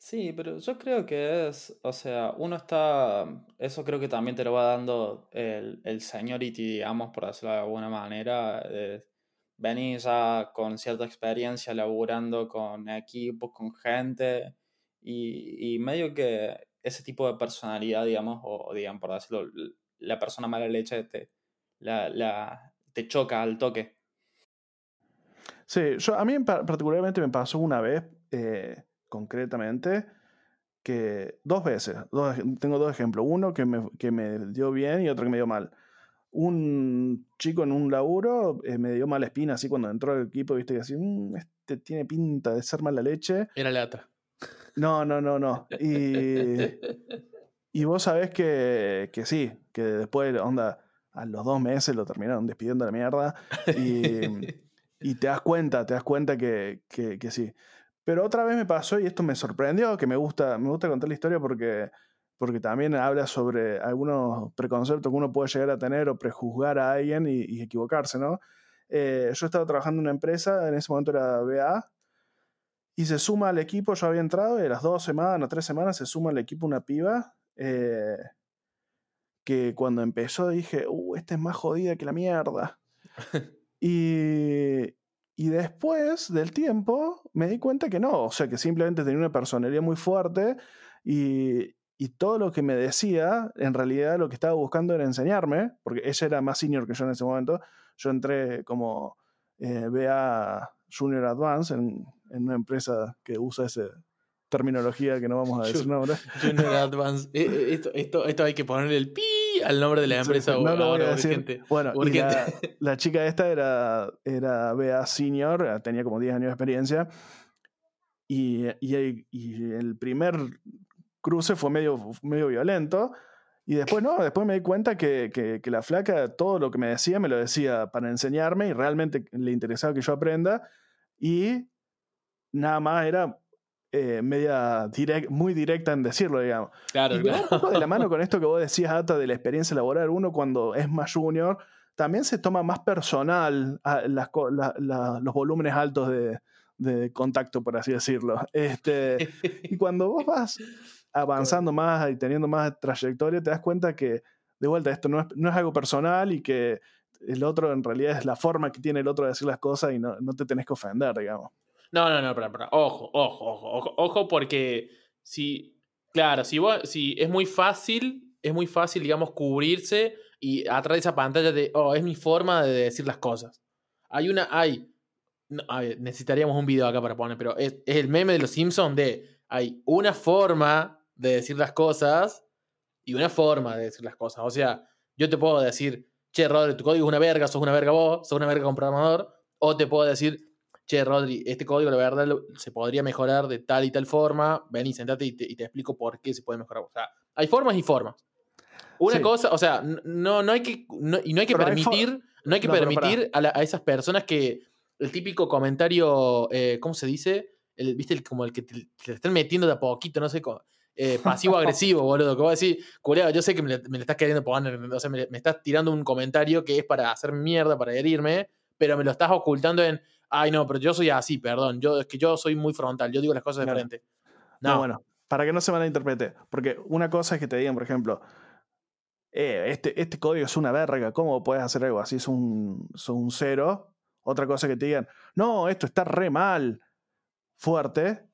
Sí, pero yo creo que es, o sea, uno está, eso creo que también te lo va dando el, el seniority, digamos, por decirlo de alguna manera. Eh, venís ya con cierta experiencia laburando con equipos, con gente, y, y medio que ese tipo de personalidad, digamos, o, digamos, por decirlo, la persona mala leche te, la, la, te choca al toque. Sí, yo, a mí particularmente me pasó una vez. Eh, concretamente que dos veces, tengo dos ejemplos, uno que me, que me, dio bien y otro que me dio mal. Un chico en un laburo eh, me dio mala espina así cuando entró al equipo, viste que así, mm, este tiene pinta de ser mala leche. Era lata. No, no, no, no. Y, y vos sabés que, que sí, que después, onda, a los dos meses lo terminaron despidiendo de la mierda. Y, y te das cuenta, te das cuenta que, que, que sí. Pero otra vez me pasó y esto me sorprendió, que me gusta, me gusta contar la historia porque, porque también habla sobre algunos preconceptos que uno puede llegar a tener o prejuzgar a alguien y, equivocarse, ¿no? Eh, yo estaba trabajando en una empresa, en ese momento era BA, y se suma al equipo, yo había entrado y a las dos semanas, tres semanas, se suma al equipo una piba eh, que cuando empezó dije, uh, esta es más jodida que la mierda. y, y después del tiempo me di cuenta que no, o sea, que simplemente tenía una personalidad muy fuerte y, y, todo lo que me decía, en realidad lo que estaba buscando era enseñarme, porque ella era más senior que yo en ese momento. Yo entré como eh, BA Junior Advance en, en, una empresa que usa esa terminología que no vamos a decir ahora. Junior Advance. Eh, eh, esto, esto, esto hay que ponerle el pi al nombre de la empresa. no lo voy a decir. Bueno, la, chica esta era, era BA Senior, tenía como 10 años de experiencia. Y, y, el primer cruce fue medio, medio violento. Y después no, después me di cuenta que, que, que, la flaca todo lo que me decía me lo decía para enseñarme y realmente le interesaba que yo aprenda. Y nada más era eh, media direct, muy directa en decirlo, digamos. Claro, y un poco de la mano con esto que vos decías, Ata, de la experiencia laboral, uno cuando es más junior, también se toma más personal las, los volúmenes altos de, de, contacto, por así decirlo. Este, y cuando vos vas avanzando más y teniendo más trayectoria, te das cuenta que, de vuelta, esto no es, no es algo personal y que el otro en realidad es la forma que tiene el otro de decir las cosas y no, no te tenés que ofender, digamos. No, no, no, pero, Ojo, ojo, ojo, ojo, ojo, porque si, claro, si, vos, si es muy fácil, es muy fácil, digamos, cubrirse y atrás de esa pantalla de, oh, es mi forma de decir las cosas. Hay una, hay, necesitaríamos un video acá para poner, pero es, el meme de los Simpsons de, hay una forma de decir las cosas y una forma de decir las cosas. O sea, yo te puedo decir, che, Rodri, tu código es una verga, sos una verga vos, sos una verga con programador, o te puedo decir, che, Rodri, este código la verdad se podría mejorar de tal y tal forma, sentate y te, y te explico por qué se puede mejorar. O sea, hay formas y formas. Una cosa, o sea, no, no hay que, y no hay que permitir, no hay que permitir a, a, esas personas que el típico comentario, eh, ¿cómo se dice? El, ¿Viste? como el que te, están metiendo de a poquito, no sé, eh, pasivo-agresivo, boludo. Que vos decís, culeado, yo sé que me, le, estás queriendo poner, o sea, me, me, estás tirando un comentario que es para hacer mierda, para herirme, pero me lo estás ocultando en, ay, no, pero yo soy así, perdón, yo, es que yo soy muy frontal, yo digo las cosas de frente. No. bueno, para que no se malinterprete, porque una cosa es que te digan, por ejemplo, eh, este, este código es una verga, ¿cómo puedes hacer algo así? Es un, es un cero. Otra cosa es que te digan, no, esto está re mal, fuerte.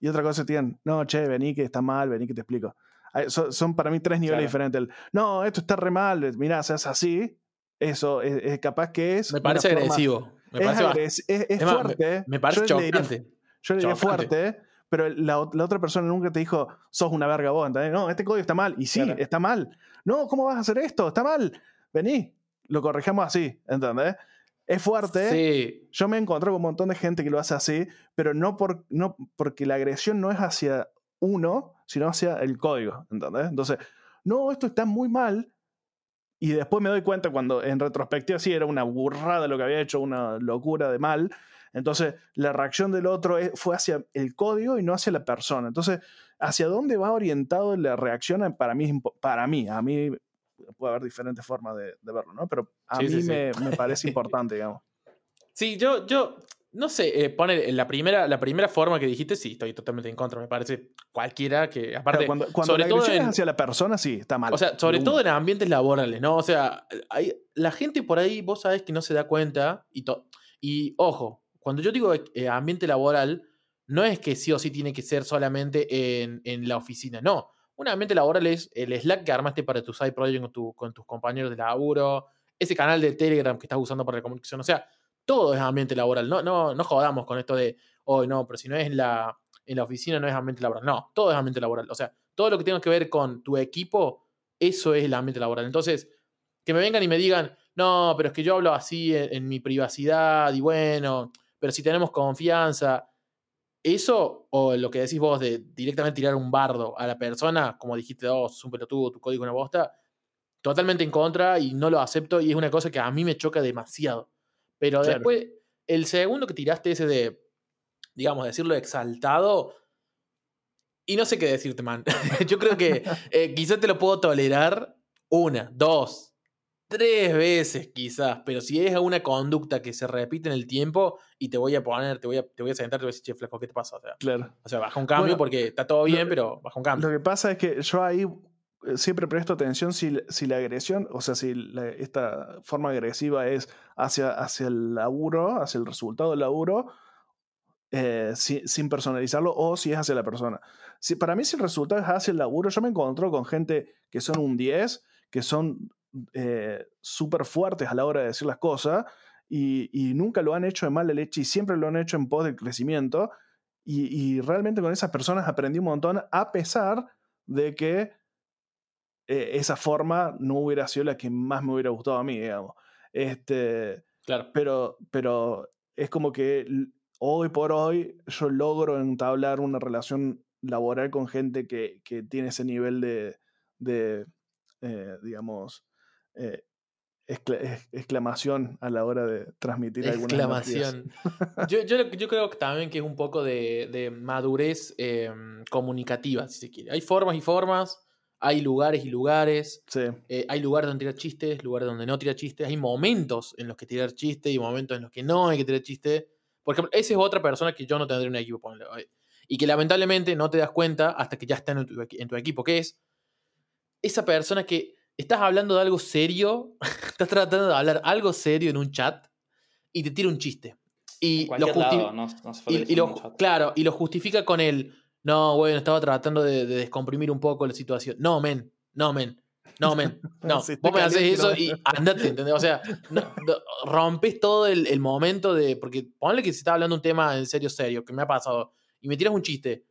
Y otra cosa es que te digan, no, che, vení que está mal, vení que te explico. Son, para mí tres niveles diferentes. no, esto está re mal, mirá, seas así. Eso es, capaz que es. Me parece agresivo. Me es, es, fuerte. Me, parece yo chocante. yo le diría fuerte, pero la, la otra persona nunca te dijo, sos una verga vos, ¿entendés? No, este código está mal. Y sí, Claro. está mal. No, ¿cómo vas a hacer esto? Está mal. Vení, lo corregimos así, ¿entendés? Es fuerte. Sí. Yo me encontré con un montón de gente que lo hace así, pero no, por, no porque la agresión no es hacia uno, sino hacia el código, ¿entendés? Entonces, no, esto está muy mal. Y después me doy cuenta cuando en retrospectiva sí era una burrada lo que había hecho, una locura de mal. Entonces, la reacción del otro fue hacia el código y no hacia la persona. Entonces, hacia dónde va orientado la reacción para mí, para mí, a mí puede haber diferentes formas de, de verlo, ¿no? Pero a Sí, mí sí, sí. Me, me parece importante, digamos. Sí, yo, yo, no sé, eh, pone la primera, la primera forma que dijiste, sí, estoy totalmente en contra. Me parece cualquiera que, aparte, cuando cuando sobre la todo en- hacia la persona, sí, está mal. O sea, sobre todo en ambientes laborales, ¿no? O sea, hay, la gente por ahí, vos sabés que no se da cuenta. Y, to- y ojo, cuando yo digo eh, ambiente laboral, no es que sí o sí tiene que ser solamente en, en la oficina, no. Un ambiente laboral es el Slack que armaste para tu side project con, tu- con tus compañeros de laburo, ese canal de Telegram que estás usando para la comunicación. O sea, todo es ambiente laboral. No, no, no jodamos con esto de, hoy no, pero si no es en la, en la oficina no es ambiente laboral. No, todo es ambiente laboral. O sea, todo lo que tenga que ver con tu equipo, eso es el ambiente laboral. Entonces, que me vengan y me digan, no, pero es que yo hablo así en, mi privacidad y bueno, pero si tenemos confianza, eso o lo que decís vos de directamente tirar un bardo a la persona, como dijiste, oh, un pelotudo, tu código una bosta, totalmente en contra y no lo acepto y es una cosa que a mí me choca demasiado. Pero Claro. después, el segundo que tiraste ese de, digamos, decirlo exaltado, y no sé qué decirte, man. Yo creo que eh, quizás te lo puedo tolerar una, dos, tres veces quizás, pero si es una conducta que se repite en el tiempo y te voy a poner, te voy a, te voy a sentar, te voy a decir, che, flaco, ¿qué te pasa? O sea, Claro. o sea, baja un cambio Bueno, porque está todo bien, pero baja un cambio. Lo que pasa es que yo ahí siempre presto atención si, si la agresión, o sea, si esta forma agresiva es hacia, hacia el laburo, hacia el resultado del laburo, eh, si- sin personalizarlo, o si es hacia la persona. Si, para mí, si el resultado es hacia el laburo, yo me encuentro con gente que son un 10, que son eh, súper fuertes a la hora de decir las cosas, y, y nunca lo han hecho de mala leche y siempre lo han hecho en pos del crecimiento. Y, y realmente con esas personas aprendí un montón, a pesar de que eh, esa forma no hubiera sido la que más me hubiera gustado a mí, digamos. Este, Claro. pero, pero es como que hoy por hoy yo logro entablar una relación laboral con gente que, que tiene ese nivel de, de, eh, digamos, eh, excla- ex- exclamación a la hora de transmitir algunas. Exclamación. Yo, yo, yo creo que también que es un poco de, de madurez eh, comunicativa, si se quiere. Hay formas y formas, hay lugares y lugares. Sí, Eh, hay lugares donde tirar chistes, lugares donde no tirar chistes. Hay momentos en los que tirar chistes y momentos en los que no hay que tirar chistes. Por ejemplo, esa es otra persona que yo no tendría en un equipo. eh, Y que lamentablemente no te das cuenta hasta que ya está en tu, equi- en tu equipo. Que es esa persona que estás hablando de algo serio, estás tratando de hablar algo serio en un chat y te tira un chiste. Y lo lado, no, no y, y lo, claro, y lo justifica con el, no, bueno, estaba tratando de, de descomprimir un poco la situación. No, men, no, men, no, men, no. Está Vos me haces eso y andate, ¿entendés? O sea, no- no, rompes todo el, el momento de, porque ponle que se está hablando un tema en serio, serio, que me ha pasado, y me tiras un chiste.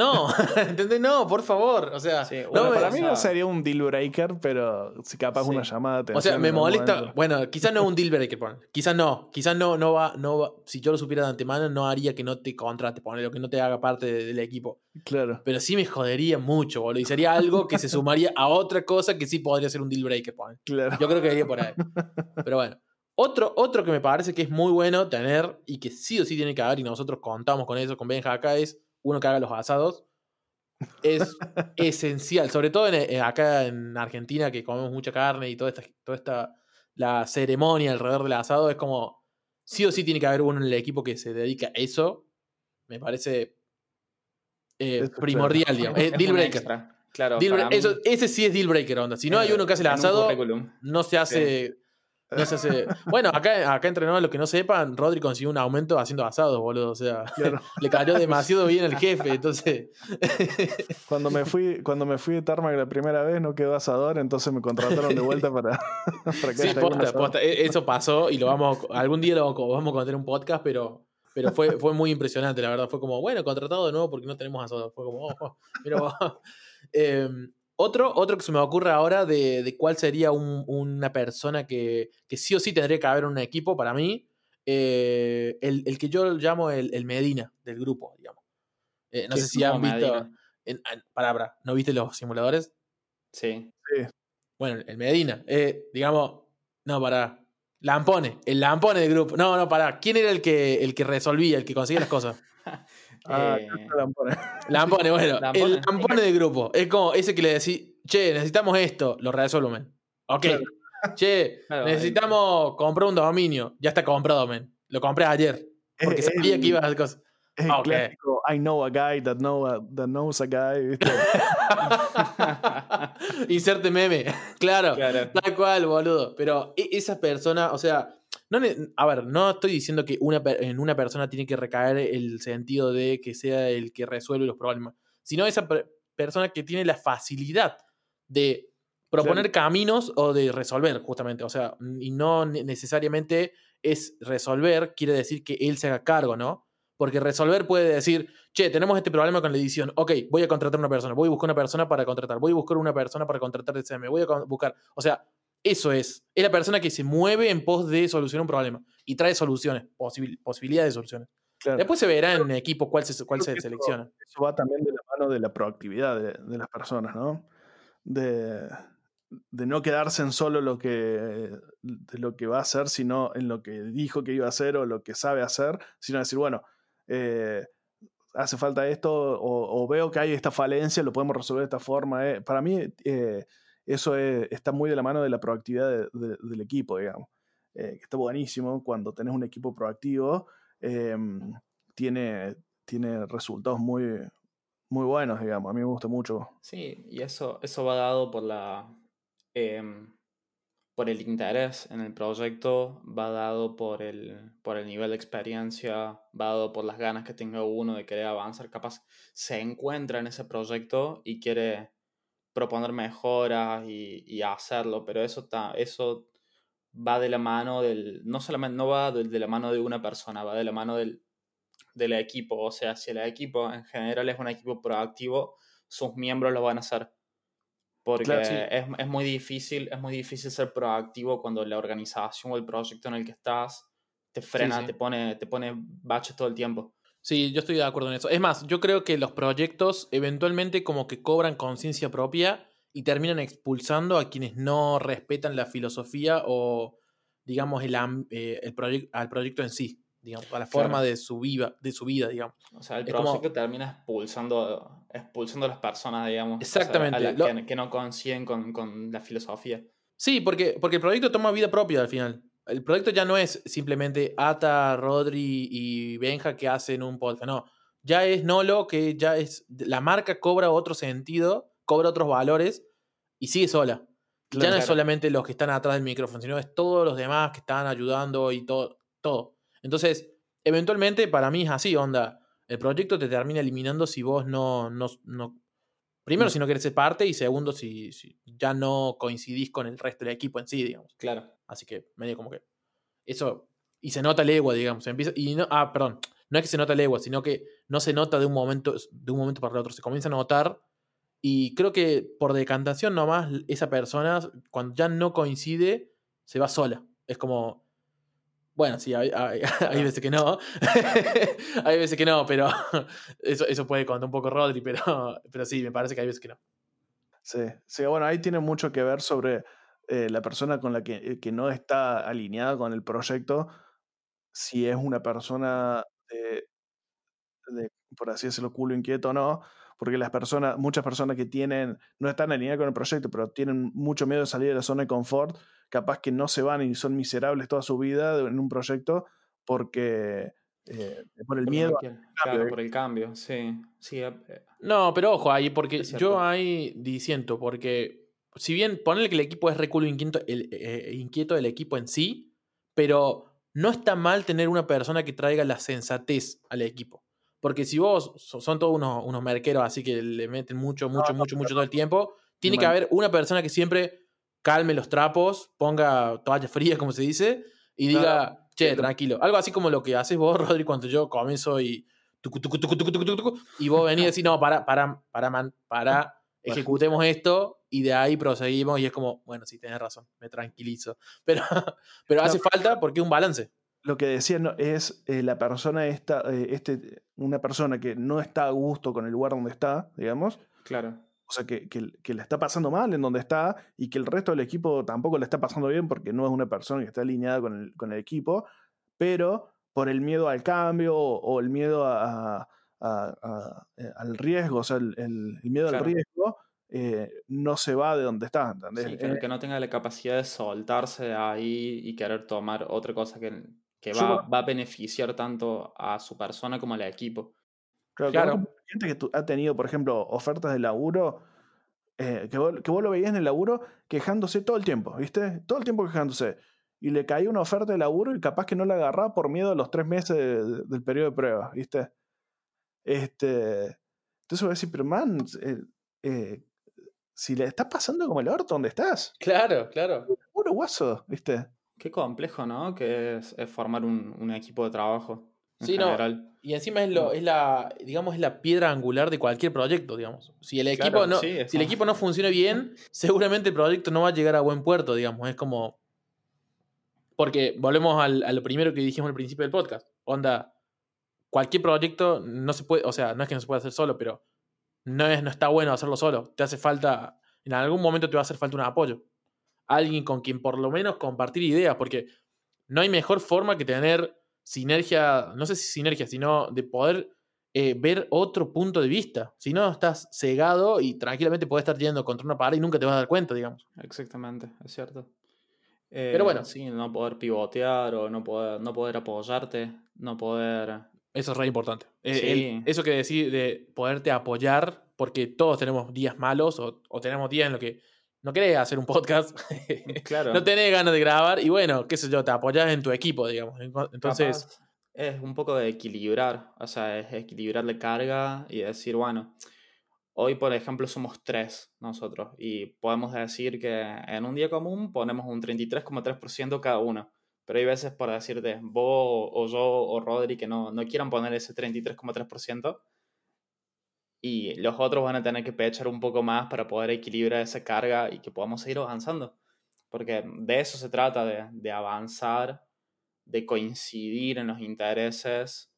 No, ¿entendés? No, por favor, o sea, Sí, no me- para mí no sería un deal breaker, pero si capaz Sí. una llamada de O sea, me molesta. momento. Bueno, quizás no es un deal breaker. Quizás no. Quizás no, no va, no va. Si yo lo supiera de antemano, no haría que no te contrate, ponele, o que no te haga parte de- del equipo. Claro. Pero sí me jodería mucho, boludo. Y sería algo que se sumaría a otra cosa que sí podría ser un deal breaker. Claro. Yo creo que iría por ahí. Pero bueno. Otro, otro que me parece que es muy bueno tener y que sí o sí tiene que haber, y nosotros contamos con eso con Benja acá, es uno que haga los asados. Es esencial, sobre todo en, en- acá en Argentina, que comemos mucha carne y toda esta, toda esta la ceremonia alrededor del asado, es como sí o sí tiene que haber uno en el equipo que se dedica a eso. Me parece eh, primordial, digamos. Es Es deal breaker. extra. Claro, Deal eso- ese sí es deal breaker, onda. Si no hay eh, uno que hace el asado, no se hace. No se hace. Bueno, acá, acá entre nosotros, los que no sepan, Rodri consiguió un aumento haciendo asados, boludo. O sea, Claro. le cayó demasiado bien al jefe. Entonces, Cuando me fui, cuando me fui de Tarmac la primera vez no quedó asador, entonces me contrataron de vuelta para, para que sí, posta, posta. E- Eso pasó y lo vamos. Algún día lo vamos a contar en un podcast, pero Pero fue, fue muy impresionante, la verdad. Fue como, bueno, contratado de nuevo porque no tenemos a Soda. Fue como, oh, oh, em, otro, otro que se me ocurre ahora de, cuál sería una persona que, sí o sí tendría que haber un equipo para mí. Eh, el, que yo llamo el, Medina del grupo, digamos. Eh, no sé si han visto. En, palabra, ¿no viste los simuladores? Sí. sí. Bueno, el Medina. Eh, digamos, no, para. Lampone, el Lampone del grupo. No, no, para. ¿Quién era el que, el que resolvía, el que conseguía las cosas? ah, Lampone. Lampone, bueno. El Lampone del grupo. Es como ese que le decís, che, necesitamos esto, lo resuelven. Ok. Che, necesitamos comprar un dominio. Ya está comprado, men. Lo compré ayer. Porque sabía que iba a hacer cosas. okay. I know a guy that, know that knows a guy. Inserte meme. Claro, Tal cual, boludo. Pero e, esa persona, o sea, no, a ver, no estoy diciendo que una, en una persona tiene que recaer el sentido de que sea el que resuelve los problemas, sino esa persona que tiene la facilidad de proponer caminos o de resolver, justamente. O sea, y no necesariamente es resolver, quiere decir que él se haga cargo, ¿no? Porque resolver puede decir, che, tenemos este problema con la edición. Ok, voy a contratar una persona, voy a buscar una persona para contratar, voy a buscar una persona para contratar el CM, voy a buscar. O sea, eso es. Es la persona que se mueve en pos de solucionar un problema y trae soluciones, posibilidades de soluciones. Después se verá en equipo cuál se, cuál se selecciona. Eso va también de la mano de la proactividad de, las personas, ¿no? De, de, no quedarse en solo lo que, de lo que va a hacer, sino en lo que dijo que iba a hacer o lo que sabe hacer, sino decir, bueno, eh, hace falta esto o, veo que hay esta falencia, lo podemos resolver de esta forma. Eh. Para mí eh, eso está muy de la mano de la proactividad del equipo, digamos. que está buenísimo cuando tenés un equipo proactivo, em, tiene, tiene resultados muy, muy buenos, digamos. A mí me gusta mucho. Sí, y eso, eso va dado por la em, por el interés en el proyecto, va dado por el, por el nivel de experiencia, va dado por las ganas que tenga uno de querer avanzar, capaz se encuentra en ese proyecto y quiere proponer mejoras y, hacerlo, pero eso, está eso va de la mano del, no solamente no va de, la mano de una persona, va de la mano del, del equipo, o sea, si el equipo en general es un equipo proactivo, sus miembros lo van a hacer. Porque es, muy difícil, es muy difícil ser proactivo cuando la organización o el proyecto en el que estás te frena, te pone, te pone baches todo el tiempo. Sí, yo estoy de acuerdo en eso. Es más, yo creo que los proyectos eventualmente como que cobran conciencia propia y terminan expulsando a quienes no respetan la filosofía o, digamos, el, eh, el al proyecto en sí digamos, a la forma de, su vida, de su vida, digamos. O sea, el proyecto termina expulsando, expulsando a las personas, digamos. Exactamente. que, no coinciden con, la filosofía. Sí, porque, porque el proyecto toma vida propia al final. El proyecto ya no es simplemente Ata, Rodri y Benja que hacen un podcast, no. Ya es Nolo, que ya es. La marca cobra otro sentido, cobra otros valores y sigue sola. ya no es solamente los que están atrás del micrófono, sino es todos los demás que están ayudando y todo. todo. Entonces, eventualmente para mí es así, onda. El proyecto te termina eliminando si vos no, no, no primero mm. si no querés ser parte y segundo si, ya no coincidís con el resto del equipo en sí, digamos. Claro. Así que medio como que eso y se nota legua, digamos, empieza y no ah, perdón, no es que se nota legua, sino que no se nota de un momento de un momento para el otro, se comienza a notar y creo que por decantación nomás esa persona cuando ya no coincide se va sola. Es como bueno, sí, hay, veces que no. hay veces que no, pero eso, eso puede contar un poco Rodri, pero, pero sí, me parece que hay veces que no. Sí, sí bueno, ahí tiene mucho que ver sobre eh, la persona con la que, eh, que, no está alineada con el proyecto, si es una persona de, de por así decirlo, culo inquieto o no, porque las personas, muchas personas que tienen, no están alineadas con el proyecto, pero tienen mucho miedo de salir de la zona de confort, capaz que no se van y son miserables toda su vida en un proyecto porque eh, por el miedo. claro, por el cambio, sí. sí eh, no, pero ojo ahí, porque yo ahí diciendo, porque si bien ponerle que el equipo es reculo inquieto, el, eh, inquieto del equipo en sí, pero no está mal tener una persona que traiga la sensatez al equipo. Porque si vos son todos unos, unos merqueros así que le meten mucho, mucho, mucho, mucho todo el tiempo, tiene que haber una persona que siempre calme los trapos, ponga toalla fría, como se dice, y diga, che, tranquilo. Algo así como lo que haces vos, Rodri, cuando yo comienzo y. y vos venís y decís, no, para, para, para, man, para, ejecutemos esto y de ahí proseguimos y es como, bueno, sí, tenés razón, me tranquilizo. Pero, pero hace falta porque es un balance. Lo que decía no, es eh, la persona esta, eh, este, una persona que no está a gusto con el lugar donde está, digamos. Claro. O sea, que, que, que le está pasando mal en donde está y que el resto del equipo tampoco le está pasando bien porque no es una persona que está alineada con el, con el equipo, pero por el miedo al cambio o, o el miedo a, a- a- eh, al riesgo, o sea, el, miedo Claro. al riesgo, eh, no se va de donde está. ¿entendés? Sí, que, que no tenga la capacidad de soltarse de ahí y querer tomar otra cosa que, que va, va a beneficiar tanto a su persona como al equipo. Claro, Claro. gente que ha tenido, por ejemplo, ofertas de laburo, eh, que, vos, que vos lo veías en el laburo quejándose todo el tiempo, ¿viste? Todo el tiempo quejándose. Y le caía una oferta de laburo y capaz que no la agarraba por miedo a los tres meses de- de- del periodo de prueba, ¿viste? Este, entonces voy a decir, pero man, eh, eh, si le está pasando como el orto, ¿dónde estás? Claro, claro. Puro guaso, ¿viste? Qué complejo, ¿no? Que es, es formar un, un equipo de trabajo. En Sí, no, general. Y encima es, lo, es la, digamos, es la piedra angular de cualquier proyecto, digamos. Si el equipo, Claro, no, sí, si el equipo no funciona bien, seguramente el proyecto no va a llegar a buen puerto, digamos. Es como. Porque volvemos al, a lo primero que dijimos al principio del podcast. Onda, cualquier proyecto no se puede, o sea, no es que no se pueda hacer solo, pero no, es, no está bueno hacerlo solo. Te hace falta, en algún momento te va a hacer falta un apoyo. Alguien con quien por lo menos compartir ideas, porque no hay mejor forma que tener sinergia, no sé si sinergia, sino de poder eh, ver otro punto de vista. Si no, estás cegado y tranquilamente puedes estar yendo contra una pared y nunca te vas a dar cuenta, digamos. Exactamente, es cierto. Pero bueno. Eh, Sí, no poder pivotear o no poder, no poder apoyarte, no poder... Eso es re importante. Eh, Sí. el- eso que decir de poderte apoyar, porque todos tenemos días malos o, o tenemos días en los que no querés hacer un podcast, Claro. no tenés ganas de grabar y bueno, qué sé yo, te apoyas en tu equipo, digamos. Entonces, Capaz es un poco de equilibrar, o sea, es equilibrar la carga y decir, bueno, hoy por ejemplo somos tres nosotros y podemos decir que en un día común ponemos un 33,3% cada uno, pero hay veces por decirte vos o yo o Rodri que no, no quieran poner ese 33,3% y los otros van a tener que pechar un poco más para poder equilibrar esa carga y que podamos seguir avanzando, porque de eso se trata, de, de avanzar de coincidir en los intereses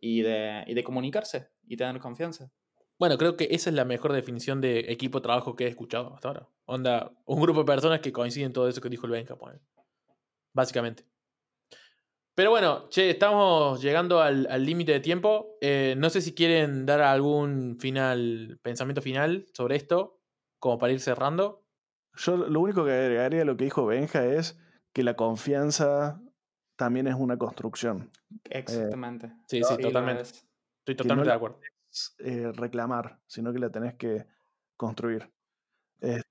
y de, y de comunicarse y tener confianza. bueno, creo que esa es la mejor definición de equipo de trabajo que he escuchado hasta ahora. Onda, un grupo de personas que coinciden en todo eso que dijo el Benja, ponele. básicamente. Pero bueno, che, estamos llegando al límite de tiempo. Eh, no sé si quieren dar algún final, pensamiento final sobre esto, como para ir cerrando. Yo lo único que agregaría a lo que dijo Benja es que la confianza también es una construcción. Exactamente. Sí, No, sí, lo totalmente. es. Estoy no totalmente de acuerdo. Es, eh, reclamar, sino que la tenés que construir.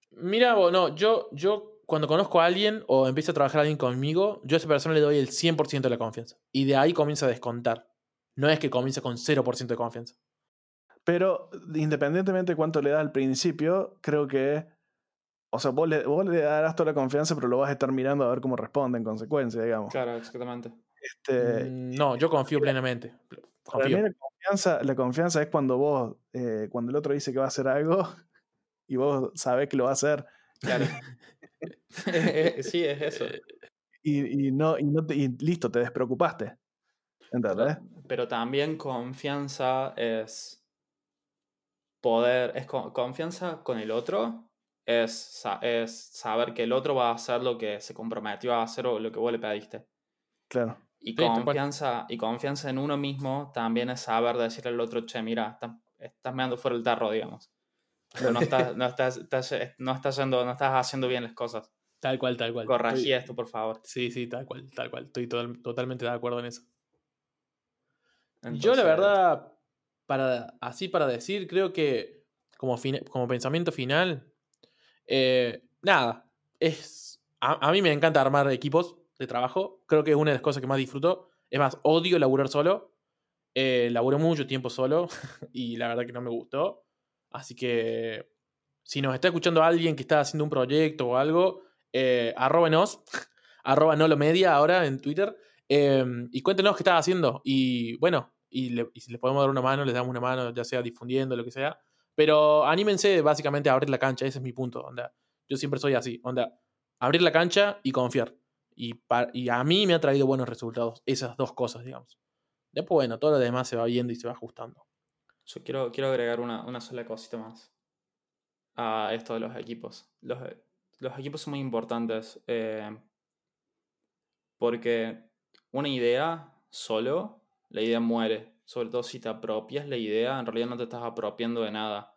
Mira, vos, no, yo, yo cuando conozco a alguien o empieza a trabajar alguien conmigo, yo a esa persona le doy el 100% de la confianza. Y de ahí comienza a descontar. No es que comienza con 0% de confianza. Pero independientemente de cuánto le das al principio, creo que. O sea, vos le, vos le darás toda la confianza, pero lo vas a estar mirando a ver cómo responde en consecuencia, digamos. Claro, exactamente. Este, Mm, No, yo confío plenamente. Para mí Confío. la confianza, la confianza es cuando vos, eh, cuando el otro dice que va a hacer algo y vos sabés que lo va a hacer Claro. sí, es eso. y, y no, y, no te- y listo, te despreocupaste. ¿Entendés? Pero, pero también confianza es poder, es co- confianza con el otro, es, es saber que el otro va a hacer lo que se comprometió a hacer o lo que vos le pediste. Claro. Y cual. confianza, y confianza en uno mismo también es saber decirle al otro, che, mira, estás, estás meando fuera el tarro, digamos. No estás, no estás, estás- no estás yendo- no estás haciendo bien las cosas. Tal cual, tal cual. Corregí esto, por favor. Sí, sí, tal cual, tal cual. Estoy total- totalmente de acuerdo en eso. Yo la verdad, para, así para decir, creo que como, como pensamiento final, eh, nada, es, a, a mí me encanta armar equipos de trabajo, creo que es una de las cosas que más disfruto, es más, odio laburar solo, eh, laburé mucho tiempo solo y la verdad que no me gustó, así que si nos está escuchando alguien que está haciendo un proyecto o algo, eh, arróbenos, arroba no lo media ahora en Twitter, Em, y cuéntenos qué estás haciendo. Y bueno, y, si les podemos dar una mano, les damos una mano, ya sea difundiendo, lo que sea. Pero anímense básicamente a abrir la cancha, ese es mi punto. Yo siempre soy así, abrir la cancha y confiar. Y, y a mí me ha traído buenos resultados esas dos cosas, digamos. Después, bueno, todo lo demás se va viendo y se va ajustando. Yo quiero, quiero agregar una, una sola cosita más a esto de los equipos. Los, los equipos son muy importantes eh, porque una idea solo, la idea muere. Sobre todo si te apropias la idea, en realidad no te estás apropiando de nada.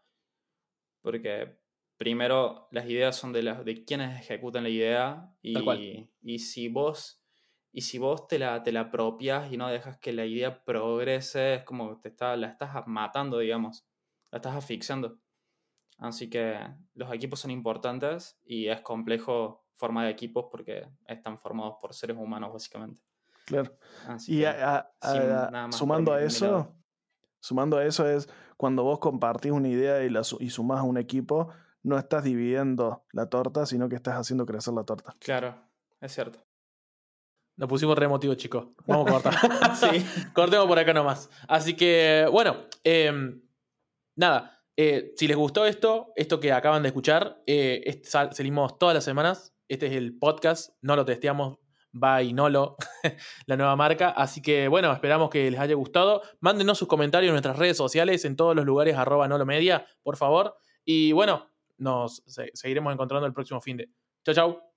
Porque primero las ideas son de, las, de quienes ejecutan la idea y, y si vos y si vos te la, te la apropias y no dejas que la idea progrese, es como te está, la estás matando, digamos, la estás asfixiando. Así que los equipos son importantes y es complejo formar equipos porque están formados por seres humanos, básicamente. Claro. y sumando a eso, sumando a eso es cuando vos compartís una idea y, la, y sumás a un equipo, no estás dividiendo la torta, sino que estás haciendo crecer la torta. Claro, es cierto. Nos pusimos re emotivos, chicos. Vamos a cortar. sí. Cortemos por acá nomás. Así que, bueno, em, nada. Eh, si les gustó esto, esto que acaban de escuchar, eh, salimos todas las semanas. Este es el podcast. No lo testeamos. By Nolo, la nueva marca. Así que, bueno, esperamos que les haya gustado. Mándenos sus comentarios en nuestras redes sociales, en todos los lugares, arroba Nolo Media, por favor. Y bueno, nos seguiremos encontrando el próximo fin de. Chao, chao.